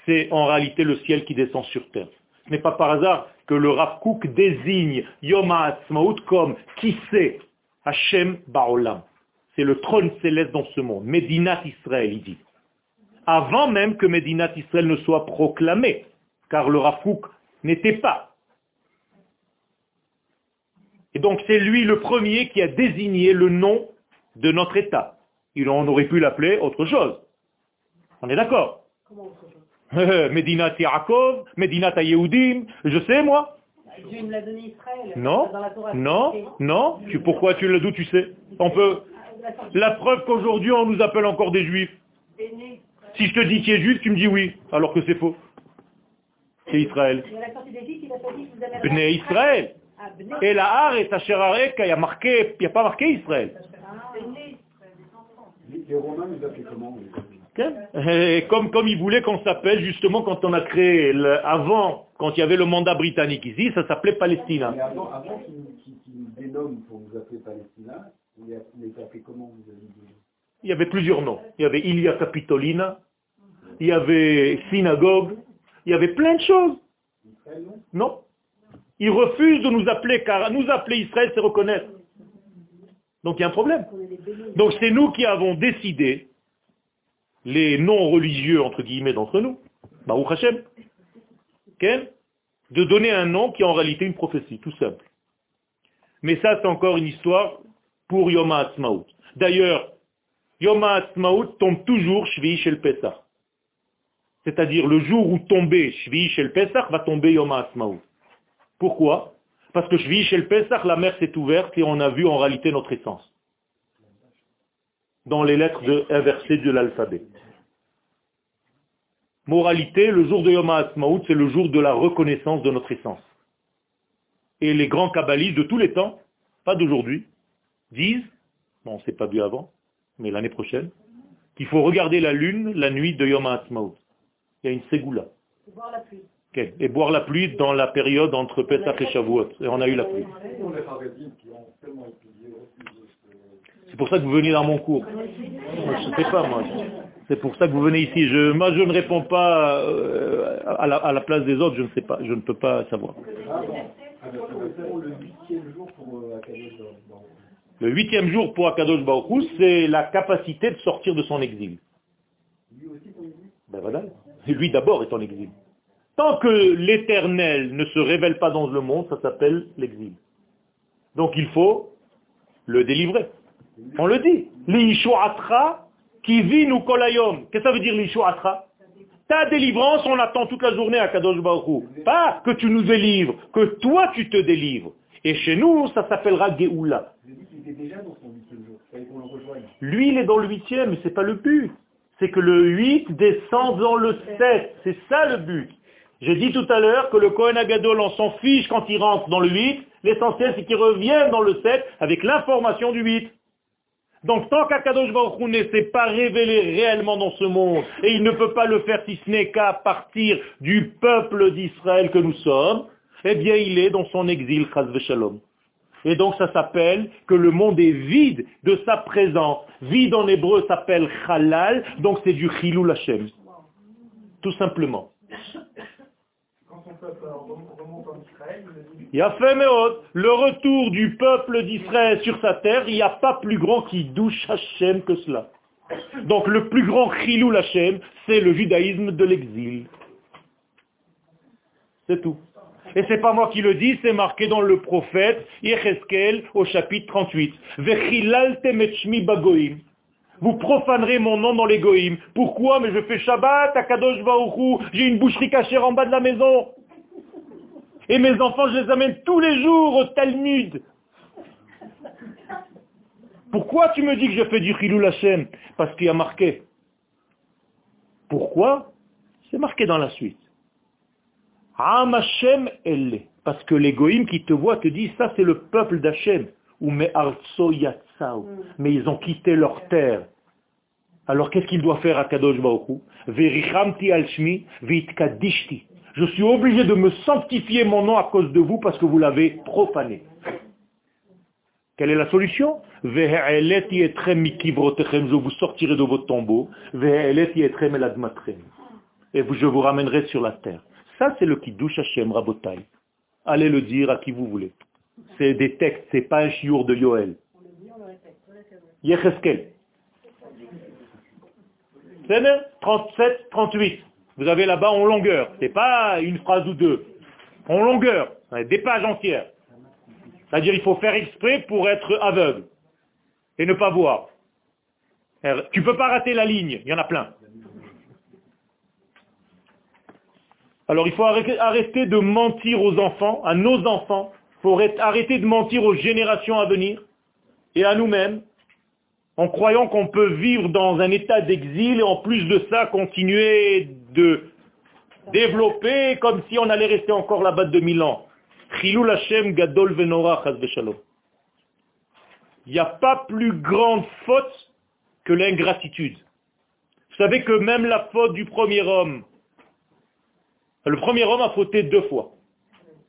C'est en réalité le ciel qui descend sur terre. Ce n'est pas par hasard que le Rav désigne Yom Ha'atzmaut comme qui c'est Hashem Ba'olam. C'est le trône céleste dans ce monde. Medinat Israël, il dit. Avant même que Medinat Israël ne soit proclamé, car le Rav n'était pas. Et donc c'est lui le premier qui a désigné le nom de notre État. Il en aurait pu l'appeler autre chose. On est d'accord *laughs* Medinat Yaakov, Medinat Yehudim, je sais moi. Dieu me l'a donné Israël. Non, non, non. Tu, pourquoi tu le d'où tu sais On peut. La preuve qu'aujourd'hui on nous appelle encore des juifs. Si je te dis qu'il es juif, tu me dis oui, alors que c'est faux. C'est Israël. Bnei Israël. Et la Har et Asherarek, il n'y a, marqué, il a pas marqué Israël. Les Romains nous appelaient comment comme, comme ils voulaient qu'on s'appelle justement quand on a créé, avant, quand il y avait le mandat britannique ici, ça s'appelait Palestina. Mais avant, avant qu'ils nous dénomment pour nous appeler Palestina, vous les appelez comment vous avez dit? Il y avait plusieurs noms. Il y avait Ilia Capitolina, il y avait synagogue, il y avait plein de choses. Non? Ils refusent de nous appeler, car nous appeler Israël, c'est reconnaître. Donc il y a un problème. Donc c'est nous qui avons décidé, les non-religieux, entre guillemets, d'entre nous, Baruch Hashem, de donner un nom qui est en réalité une prophétie, tout simple. Mais ça, c'est encore une histoire pour Yom HaAtzmaut. D'ailleurs, Yom HaAtzmaut tombe toujours Shvi chez le Pesach. C'est-à-dire le jour où tombait Shvi chez le Pesach, va tomber Yom HaAtzmaut. Pourquoi? Parce que Shvi chez le Pesach, la mer s'est ouverte et on a vu en réalité notre essence. Dans les lettres inversées de l'alphabet. Moralité, le jour de Yom HaAtzmaut, c'est le jour de la reconnaissance de notre essence. Et les grands kabbalistes de tous les temps, pas d'aujourd'hui, disent, bon, on ne s'est pas vu avant, mais l'année prochaine, qu'il faut regarder la lune la nuit de Yom HaAtzmaut il y a une ségoula. Et boire la pluie. Et boire la pluie dans la période entre Pesach et Shavuot. Et on a eu la pluie. C'est pour ça que vous venez dans mon cours. Je ne sais pas moi. C'est pour ça que vous venez ici. Je, moi, je ne réponds pas euh, à, la, à la place des autres, je ne sais pas, je ne peux pas savoir. Le huitième jour pour Akadosh Baruch c'est la capacité de sortir de son exil. Lui aussi, pour lui Ben voilà. Lui d'abord est en exil. Tant que l'éternel ne se révèle pas dans le monde, ça s'appelle l'exil. Donc il faut le délivrer. On le dit. L'ishuatra qui vit nous kolayom. Qu'est-ce que ça veut dire l'ishuatra Ta délivrance, on attend toute la journée à Kadosh Baruch. Pas que tu nous délivres, que toi tu te délivres. Et chez nous, ça s'appellera Géoula. Rejoigne. Lui, il est dans le huitième, mais c'est pas le but. C'est que le 8 descend dans le 7. C'est ça le but. J'ai dit tout à l'heure que le Kohen Agadol, on s'en fiche quand il rentre dans le 8. L'essentiel, c'est qu'il revienne dans le 7 avec l'information du 8. Donc tant qu'Akadosh Baruch Hu ne s'est pas révélé réellement dans ce monde, et il ne peut pas le faire si ce n'est qu'à partir du peuple d'Israël que nous sommes, eh bien il est dans son exil, Chaz Shalom. Et donc ça s'appelle que le monde est vide de sa présence. Vide en hébreu s'appelle halal, donc c'est du chilul Hashem. Tout simplement. Quand son peuple remonte en Israël, il a fait le retour du peuple d'Israël sur sa terre, il n'y a pas plus grand qui douche Hashem que cela. Donc le plus grand chilul Hashem, c'est le judaïsme de l'exil. C'est tout. Et c'est pas moi qui le dis, c'est marqué dans le prophète Yecheskel au chapitre 38. Vechilaltem et shmi bagoim. Vous profanerez mon nom dans les. Pourquoi? Mais je fais Shabbat, à Kadosh Baruch Hu, j'ai une boucherie cachère en bas de la maison. Et mes enfants, je les amène tous les jours au Talmud. Pourquoi tu me dis que je fais du Chilul Hashem Parce qu'il y a marqué. Pourquoi? C'est marqué dans la suite. Hashem elle. Parce que les goïms qui te voient te disent, ça c'est le peuple d'Hachem. Ou mais yatsao. Mais ils ont quitté leur terre. Alors qu'est-ce qu'il doit faire à Kadosh Baruch Hu? Verichamti al shmi vitkadishti. Je suis obligé de me sanctifier mon nom à cause de vous parce que vous l'avez profané. Quelle est la solution? Je vous sortirai de votre tombeau. Et je vous ramènerai sur la terre. Ça, c'est le Kiddush Hashem Rabotai. Allez le dire à qui vous voulez. C'est des textes, c'est pas un chiour de Yoel. Yecheskel. C'est 37, 38. Vous avez là-bas en longueur. C'est pas une phrase ou deux. En longueur. Des pages entières. C'est-à-dire il faut faire exprès pour être aveugle. Et ne pas voir. Tu peux pas rater la ligne. Il y en a plein. Alors il faut arrêter, de mentir aux enfants, à nos enfants. Il faut arrêter- de mentir aux générations à venir et à nous-mêmes en croyant qu'on peut vivre dans un état d'exil et en plus de ça continuer de développer comme si on allait rester encore là-bas de 2000 ans. Hashem gadol venora. Il n'y a pas plus grande faute que l'ingratitude. Vous savez que même la faute du premier homme, le premier homme a fauté deux fois.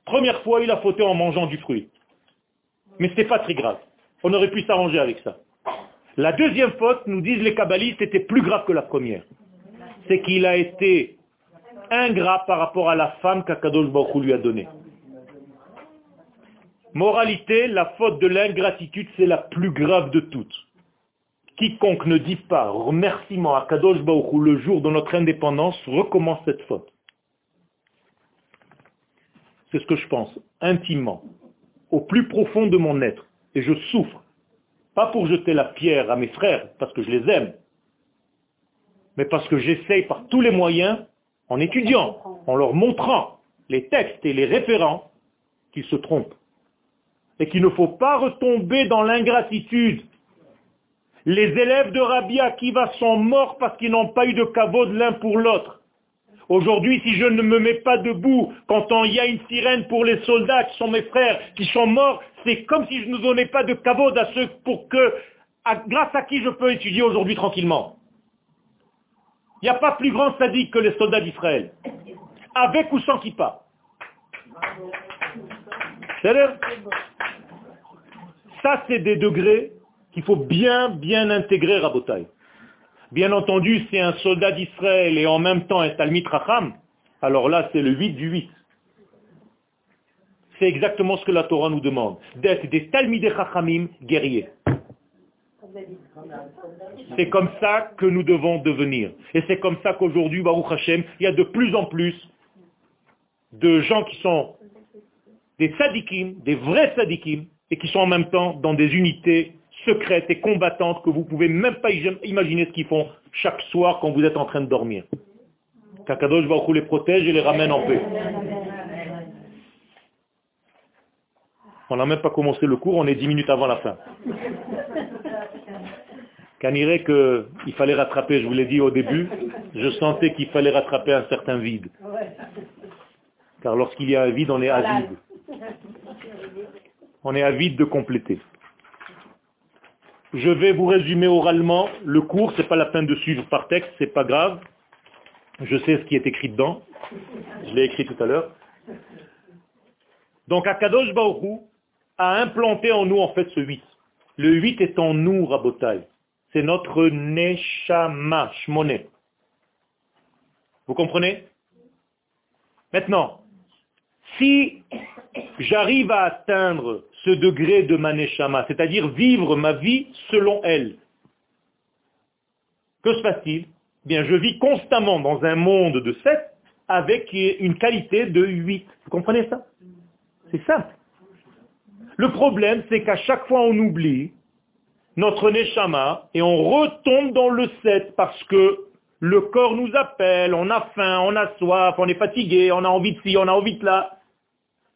Première fois, il a fauté en mangeant du fruit. Mais ce n'est pas très grave. On aurait pu s'arranger avec ça. La deuxième faute, nous disent les kabbalistes, était plus grave que la première. C'est qu'il a été ingrat par rapport à la femme qu'Akadosh Baruch lui a donnée. Moralité, la faute de l'ingratitude, c'est la plus grave de toutes. Quiconque ne dit pas remerciement à Kadosh Baruch le jour de notre indépendance recommence cette faute. C'est ce que je pense, intimement, au plus profond de mon être. Et je souffre. Pas pour jeter la pierre à mes frères, parce que je les aime, mais parce que j'essaye par tous les moyens, en étudiant, en leur montrant les textes et les référents, qu'ils se trompent. Et qu'il ne faut pas retomber dans l'ingratitude. Les élèves de Rabbi Akiva sont morts parce qu'ils n'ont pas eu de caveau de l'un pour l'autre. Aujourd'hui, si je ne me mets pas debout, quand il y a une sirène pour les soldats qui sont mes frères, qui sont morts, c'est comme si je ne donnais pas de caveau à ceux pour que, grâce à qui je peux étudier aujourd'hui tranquillement. Il n'y a pas plus grand sadique que les soldats d'Israël. Avec ou sans kippa. Ça, c'est des degrés qu'il faut bien, bien intégrer, Rabotai. Bien entendu, c'est un soldat d'Israël et en même temps un Talmid Racham, alors là, c'est le 8 du 8. C'est exactement ce que la Torah nous demande, d'être des Talmidei Chachamim guerriers. C'est comme ça que nous devons devenir. Et c'est comme ça qu'aujourd'hui, Baruch Hashem, il y a de plus en plus de gens qui sont des sadikim, des vrais sadikim, et qui sont en même temps dans des unités secrètes et combattantes que vous pouvez même pas imaginer ce qu'ils font chaque soir quand vous êtes en train de dormir. Kakadosh Baruch les protège et les ramène en paix. On n'a même pas commencé le cours, on est dix minutes avant la fin. Canirait qu'il fallait rattraper, je vous l'ai dit au début, je sentais qu'il fallait rattraper un certain vide. Car lorsqu'il y a un vide, on est avide. On est avide de compléter. Je vais vous résumer oralement le cours, c'est pas la peine de suivre par texte, c'est pas grave. Je sais ce qui est écrit dedans. Je l'ai écrit tout à l'heure. Donc Akadosh Baoru a implanté en nous en fait ce 8. Le 8 est en nous, Rabotai. C'est notre Neshama, Shmoné. Vous comprenez? Maintenant, si j'arrive à atteindre ce degré de ma Neshama, c'est-à-dire vivre ma vie selon elle, que se passe-t-il? Bien, je vis constamment dans un monde de 7 avec une qualité de 8. Vous comprenez ça? C'est simple. Le problème, c'est qu'à chaque fois on oublie notre Neshama et on retombe dans le 7 parce que le corps nous appelle, on a faim, on a soif, on est fatigué, on a envie de ci, on a envie de là.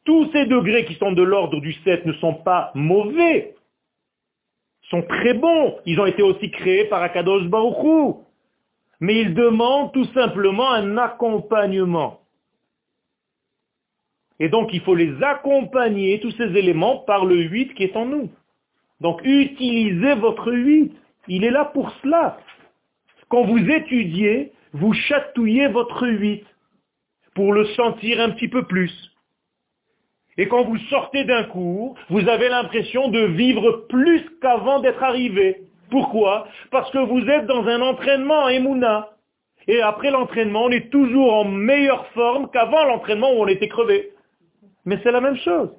Tous ces degrés qui sont de l'ordre du 7 ne sont pas mauvais, sont très bons. Ils ont été aussi créés par Akadosh Baruch Mais ils demandent tout simplement un accompagnement. Et donc il faut les accompagner, tous ces éléments, par le 8 qui est en nous. Donc utilisez votre 8. Il est là pour cela. Quand vous étudiez, vous chatouillez votre 8 pour le sentir un petit peu plus. Et quand vous sortez d'un cours, vous avez l'impression de vivre plus qu'avant d'être arrivé. Pourquoi? Parce que vous êtes dans un entraînement à Emouna. Et après l'entraînement, on est toujours en meilleure forme qu'avant l'entraînement où on était crevé. Mais c'est la même chose.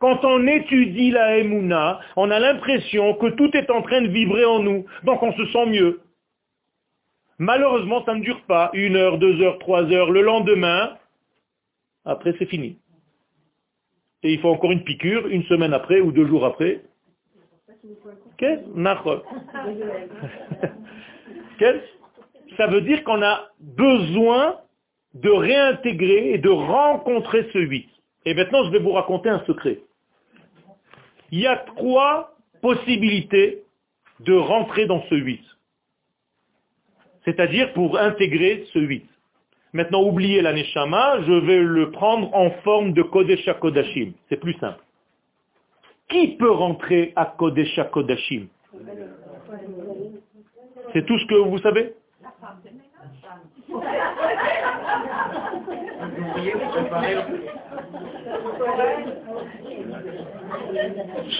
Quand on étudie la Emouna, on a l'impression que tout est en train de vibrer en nous. Donc on se sent mieux. Malheureusement, ça ne dure pas. Une heure, deux heures, trois heures. Le lendemain, après c'est fini. Et il faut encore une piqûre, une semaine après ou deux jours après. *laughs* Ça veut dire qu'on a besoin de réintégrer et de rencontrer ce 8. Et maintenant, je vais vous raconter un secret. Il y a trois possibilités de rentrer dans ce 8. C'est-à-dire pour intégrer ce 8. Maintenant, oubliez l'aneshama, je vais le prendre en forme de Kodesha Kodashim. C'est plus simple. Qui peut rentrer à Kodesha Kodashim C'est tout ce que vous savez?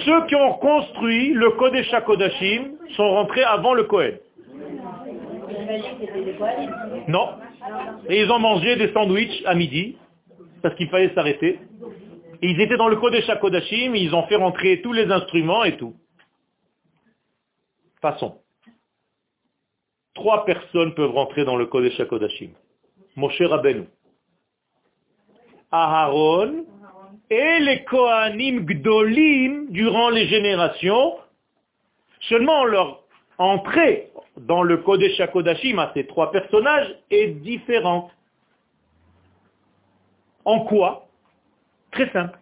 Ceux qui ont construit le Kodesh Kodashim sont rentrés avant le Kohen. Non. Et ils ont mangé des sandwichs à midi, parce qu'il fallait s'arrêter. Ils étaient dans le Kodesh Kodashim, ils ont fait rentrer tous les instruments et tout. Passons. Trois personnes peuvent rentrer dans le Kodesh Kodashim. Moshe Rabbeinu, Aharon et les Kohanim Gdolim durant les générations, seulement leur entrée dans le Kodesh HaKodashim à ces trois personnages est différente. En quoi? Très simple.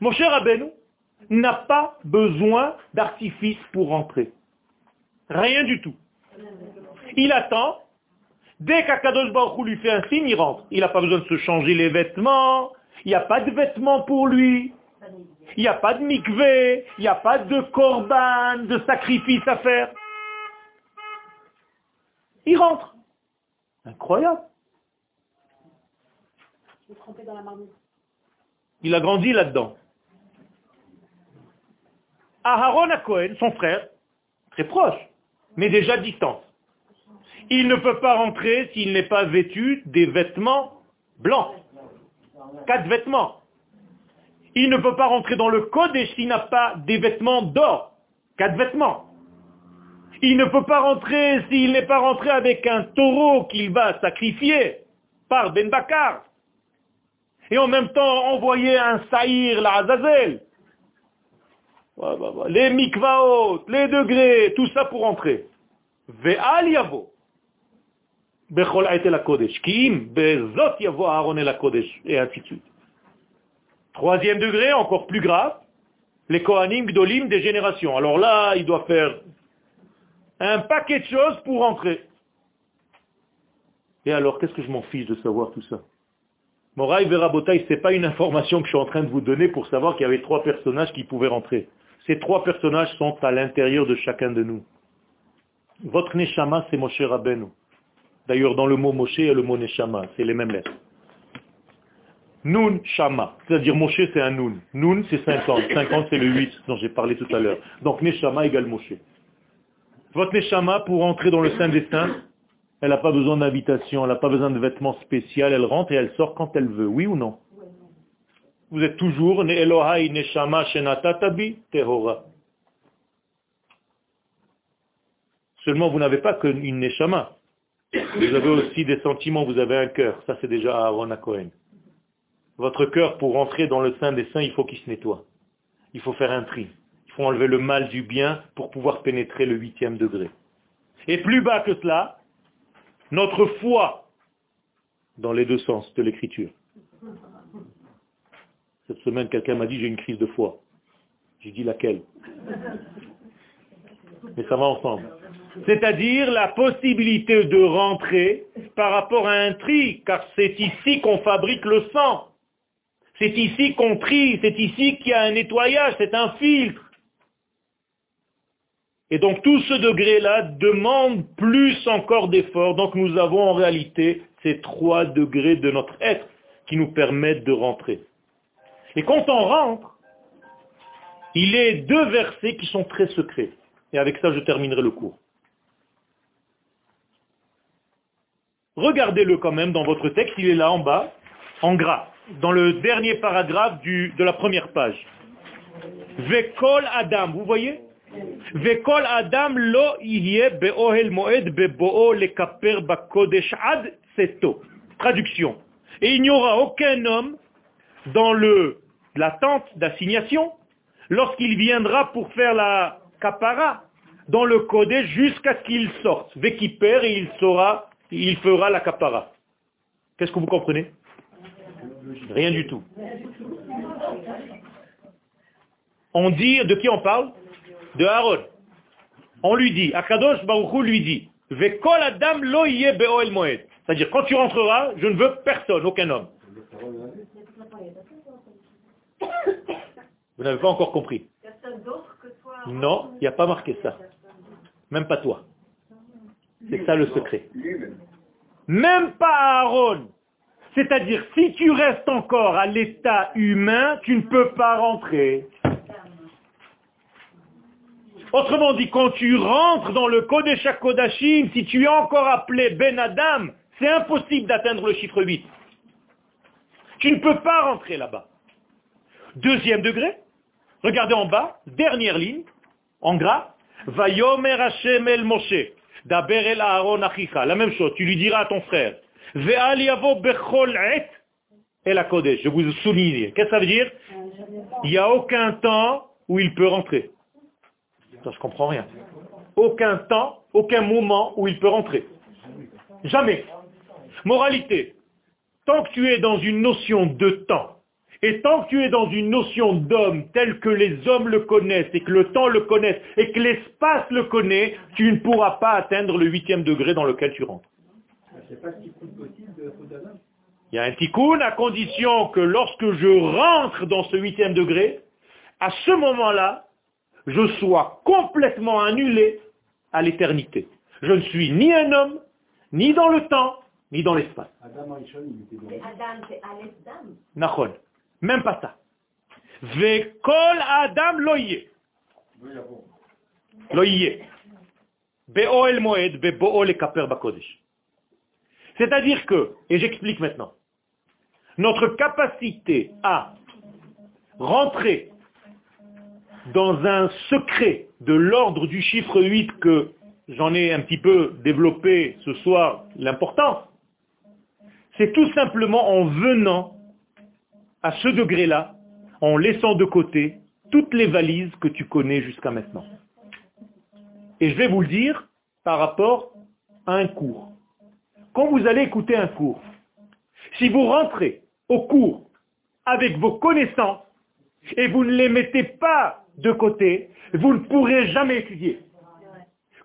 Mon cher Rabbeinu n'a pas besoin d'artifice pour rentrer. Rien du tout. Il attend Dès qu'Akadosh Baruch lui fait un signe, il rentre. Il n'a pas besoin de se changer les vêtements. Il n'y a pas de vêtements pour lui. Il n'y a pas de mikvé. Il n'y a pas de korban, de sacrifice à faire. Il rentre. Incroyable. Il a grandi là-dedans. Aharon à Cohen, son frère, très proche, mais déjà distance. Il ne peut pas rentrer s'il n'est pas vêtu des vêtements blancs. Quatre vêtements. Il ne peut pas rentrer dans le Kodesh s'il n'a pas des vêtements d'or. Quatre vêtements. Il ne peut pas rentrer s'il n'est pas rentré avec un taureau qu'il va sacrifier par Ben Bakar. Et en même temps envoyer un saïr, la Azazel. Les mikvaot, les degrés, tout ça pour rentrer. Ve'al yavo. Bechol été la Kodesh. Kim, bezot yavo Aaron et la Kodesh. Et ainsi de suite. Troisième degré, encore plus grave, les Kohanim Gdolim des générations. Alors là, il doit faire un paquet de choses pour rentrer. Et alors, qu'est-ce que je m'en fiche de savoir tout ça? Moraï Verabotaï, ce n'est pas une information que je suis en train de vous donner pour savoir qu'il y avait trois personnages qui pouvaient rentrer. Ces trois personnages sont à l'intérieur de chacun de nous. Votre Neshama, c'est Moshe Rabbeinu. D'ailleurs, dans le mot Moshe et le mot Neshama, c'est les mêmes lettres. Nun Shama, c'est-à-dire Moshe c'est un Nun. Nun c'est 50, 50 c'est le 8 dont j'ai parlé tout à l'heure. Donc Neshama égale Moshe. Votre Neshama, pour entrer dans le Saint des Saints, elle n'a pas besoin d'invitation, elle n'a pas besoin de vêtements spéciaux, elle rentre et elle sort quand elle veut, oui ou non? Vous êtes toujours Ne Elohai Neshama Shenatatabi Tehora. Seulement vous n'avez pas qu'une Neshama. Vous avez aussi des sentiments, vous avez un cœur. Ça c'est déjà Aaron à Cohen. Votre cœur, pour rentrer dans le sein des saints, il faut qu'il se nettoie. Il faut faire un tri. Faut enlever le mal du bien pour pouvoir pénétrer le huitième degré. Et plus bas que cela, notre foi, dans les deux sens de l'écriture. Cette semaine, quelqu'un m'a dit, j'ai une crise de foi. J'ai dit laquelle? Mais ça va ensemble. C'est-à-dire la possibilité de rentrer par rapport à un tri, car c'est ici qu'on fabrique le sang. C'est ici qu'on trie, c'est ici qu'il y a un nettoyage, c'est un filtre. Et donc tout ce degré-là demande plus encore d'efforts. Donc nous avons en réalité ces trois degrés de notre être qui nous permettent de rentrer. Et quand on rentre, il est deux versets qui sont très secrets. Et avec ça, je terminerai le cours. Regardez-le quand même dans votre texte, il est là en bas, en gras dans le dernier paragraphe de la première page. Vekol Adam, vous voyez? Traduction. Et il n'y aura aucun homme dans le, la tente d'assignation lorsqu'il viendra pour faire la kapara dans le Kodesh jusqu'à ce qu'il sorte. Vekiper et il saura, il fera la kapara. Qu'est-ce que vous comprenez? Rien du tout. On dit, de qui on parle? De Aaron. On lui dit, Akadosh Baruchou lui dit, Vekol Adam be'oel moed. C'est-à-dire, quand tu rentreras, je ne veux personne, aucun homme. Vous n'avez pas encore compris. Non, il n'y a pas marqué ça. Même pas toi. C'est ça le secret. Même pas Aaron. C'est-à-dire, si tu restes encore à l'état humain, tu ne peux pas rentrer. Autrement dit, quand tu rentres dans le Kodesh Kodashim, si tu es encore appelé Ben Adam, c'est impossible d'atteindre le chiffre 8. Tu ne peux pas rentrer là-bas. Deuxième degré, regardez en bas, dernière ligne, en gras, Vayomer Hashem el Moshe, Daber el Aaron Achicha, la même chose, tu lui diras à ton frère, et la Kodesh. Je vous souligne. Qu'est-ce que ça veut dire? Il n'y a aucun temps où il peut rentrer. Ça, je comprends rien. Aucun temps, aucun moment où il peut rentrer. Jamais. Moralité. Tant que tu es dans une notion de temps, et tant que tu es dans une notion d'homme telle que les hommes le connaissent, et que le temps le connaisse, et que l'espace le connaît, tu ne pourras pas atteindre le huitième degré dans lequel tu rentres. Il y a un tikkun à condition que lorsque je rentre dans ce huitième degré, à ce moment-là, je sois complètement annulé à l'éternité. Je ne suis ni un homme, ni dans le temps, ni dans l'espace. Adam, c'est Nachon. Même pas ça. Vekol Adam loye. Loye. Be'oel moed, be'bo'ol ekaper bakodesh. C'est-à-dire que, et j'explique maintenant, notre capacité à rentrer dans un secret de l'ordre du chiffre 8 que j'en ai un petit peu développé ce soir l'importance, c'est tout simplement en venant à ce degré-là, en laissant de côté toutes les valises que tu connais jusqu'à maintenant. Et je vais vous le dire par rapport à un cours. Quand vous allez écouter un cours, si vous rentrez au cours avec vos connaissances et vous ne les mettez pas de côté, vous ne pourrez jamais étudier.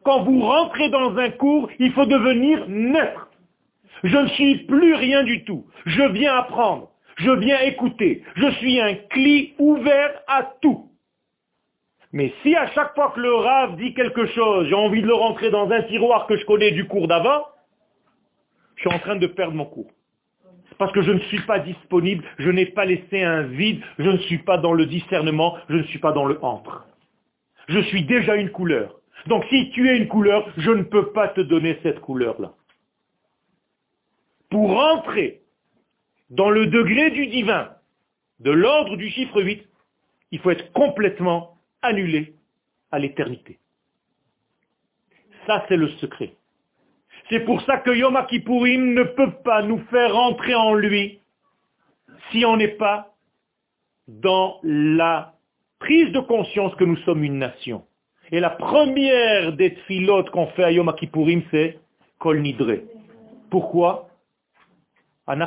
Quand vous rentrez dans un cours, il faut devenir neutre. Je ne suis plus rien du tout. Je viens apprendre. Je viens écouter. Je suis un cli ouvert à tout. Mais si à chaque fois que le rave dit quelque chose, j'ai envie de le rentrer dans un tiroir que je connais du cours d'avant, je suis en train de perdre mon cours. Parce que je ne suis pas disponible, je n'ai pas laissé un vide, je ne suis pas dans le discernement, je ne suis pas dans le entre. Je suis déjà une couleur. Donc si tu es une couleur, je ne peux pas te donner cette couleur-là. Pour entrer dans le degré du divin, de l'ordre du chiffre 8, il faut être complètement annulé à l'éternité. Ça, c'est le secret. C'est pour ça que Yom Kippourim ne peut pas nous faire entrer en lui si on n'est pas dans la prise de conscience que nous sommes une nation. Et la première des tfilotes qu'on fait à Yom Kippourim, c'est Kol Nidre. Pourquoi? On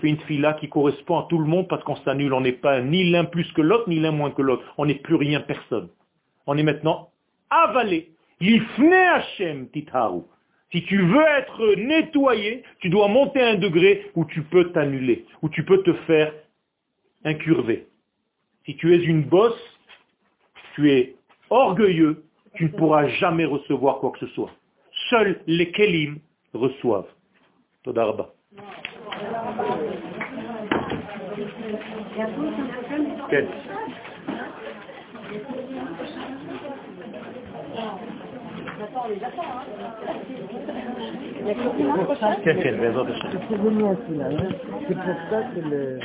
fait une fila qui correspond à tout le monde parce qu'on s'annule, on n'est pas ni l'un plus que l'autre, ni l'un moins que l'autre. On n'est plus rien, personne. On est maintenant avalé. Si tu veux être nettoyé, tu dois monter à un degré où tu peux t'annuler, où tu peux te faire incurver. Si tu es une bosse, tu es orgueilleux, tu ne pourras jamais recevoir quoi que ce soit. Seuls les kelim reçoivent. Qu'est-ce C'est pour ça que le...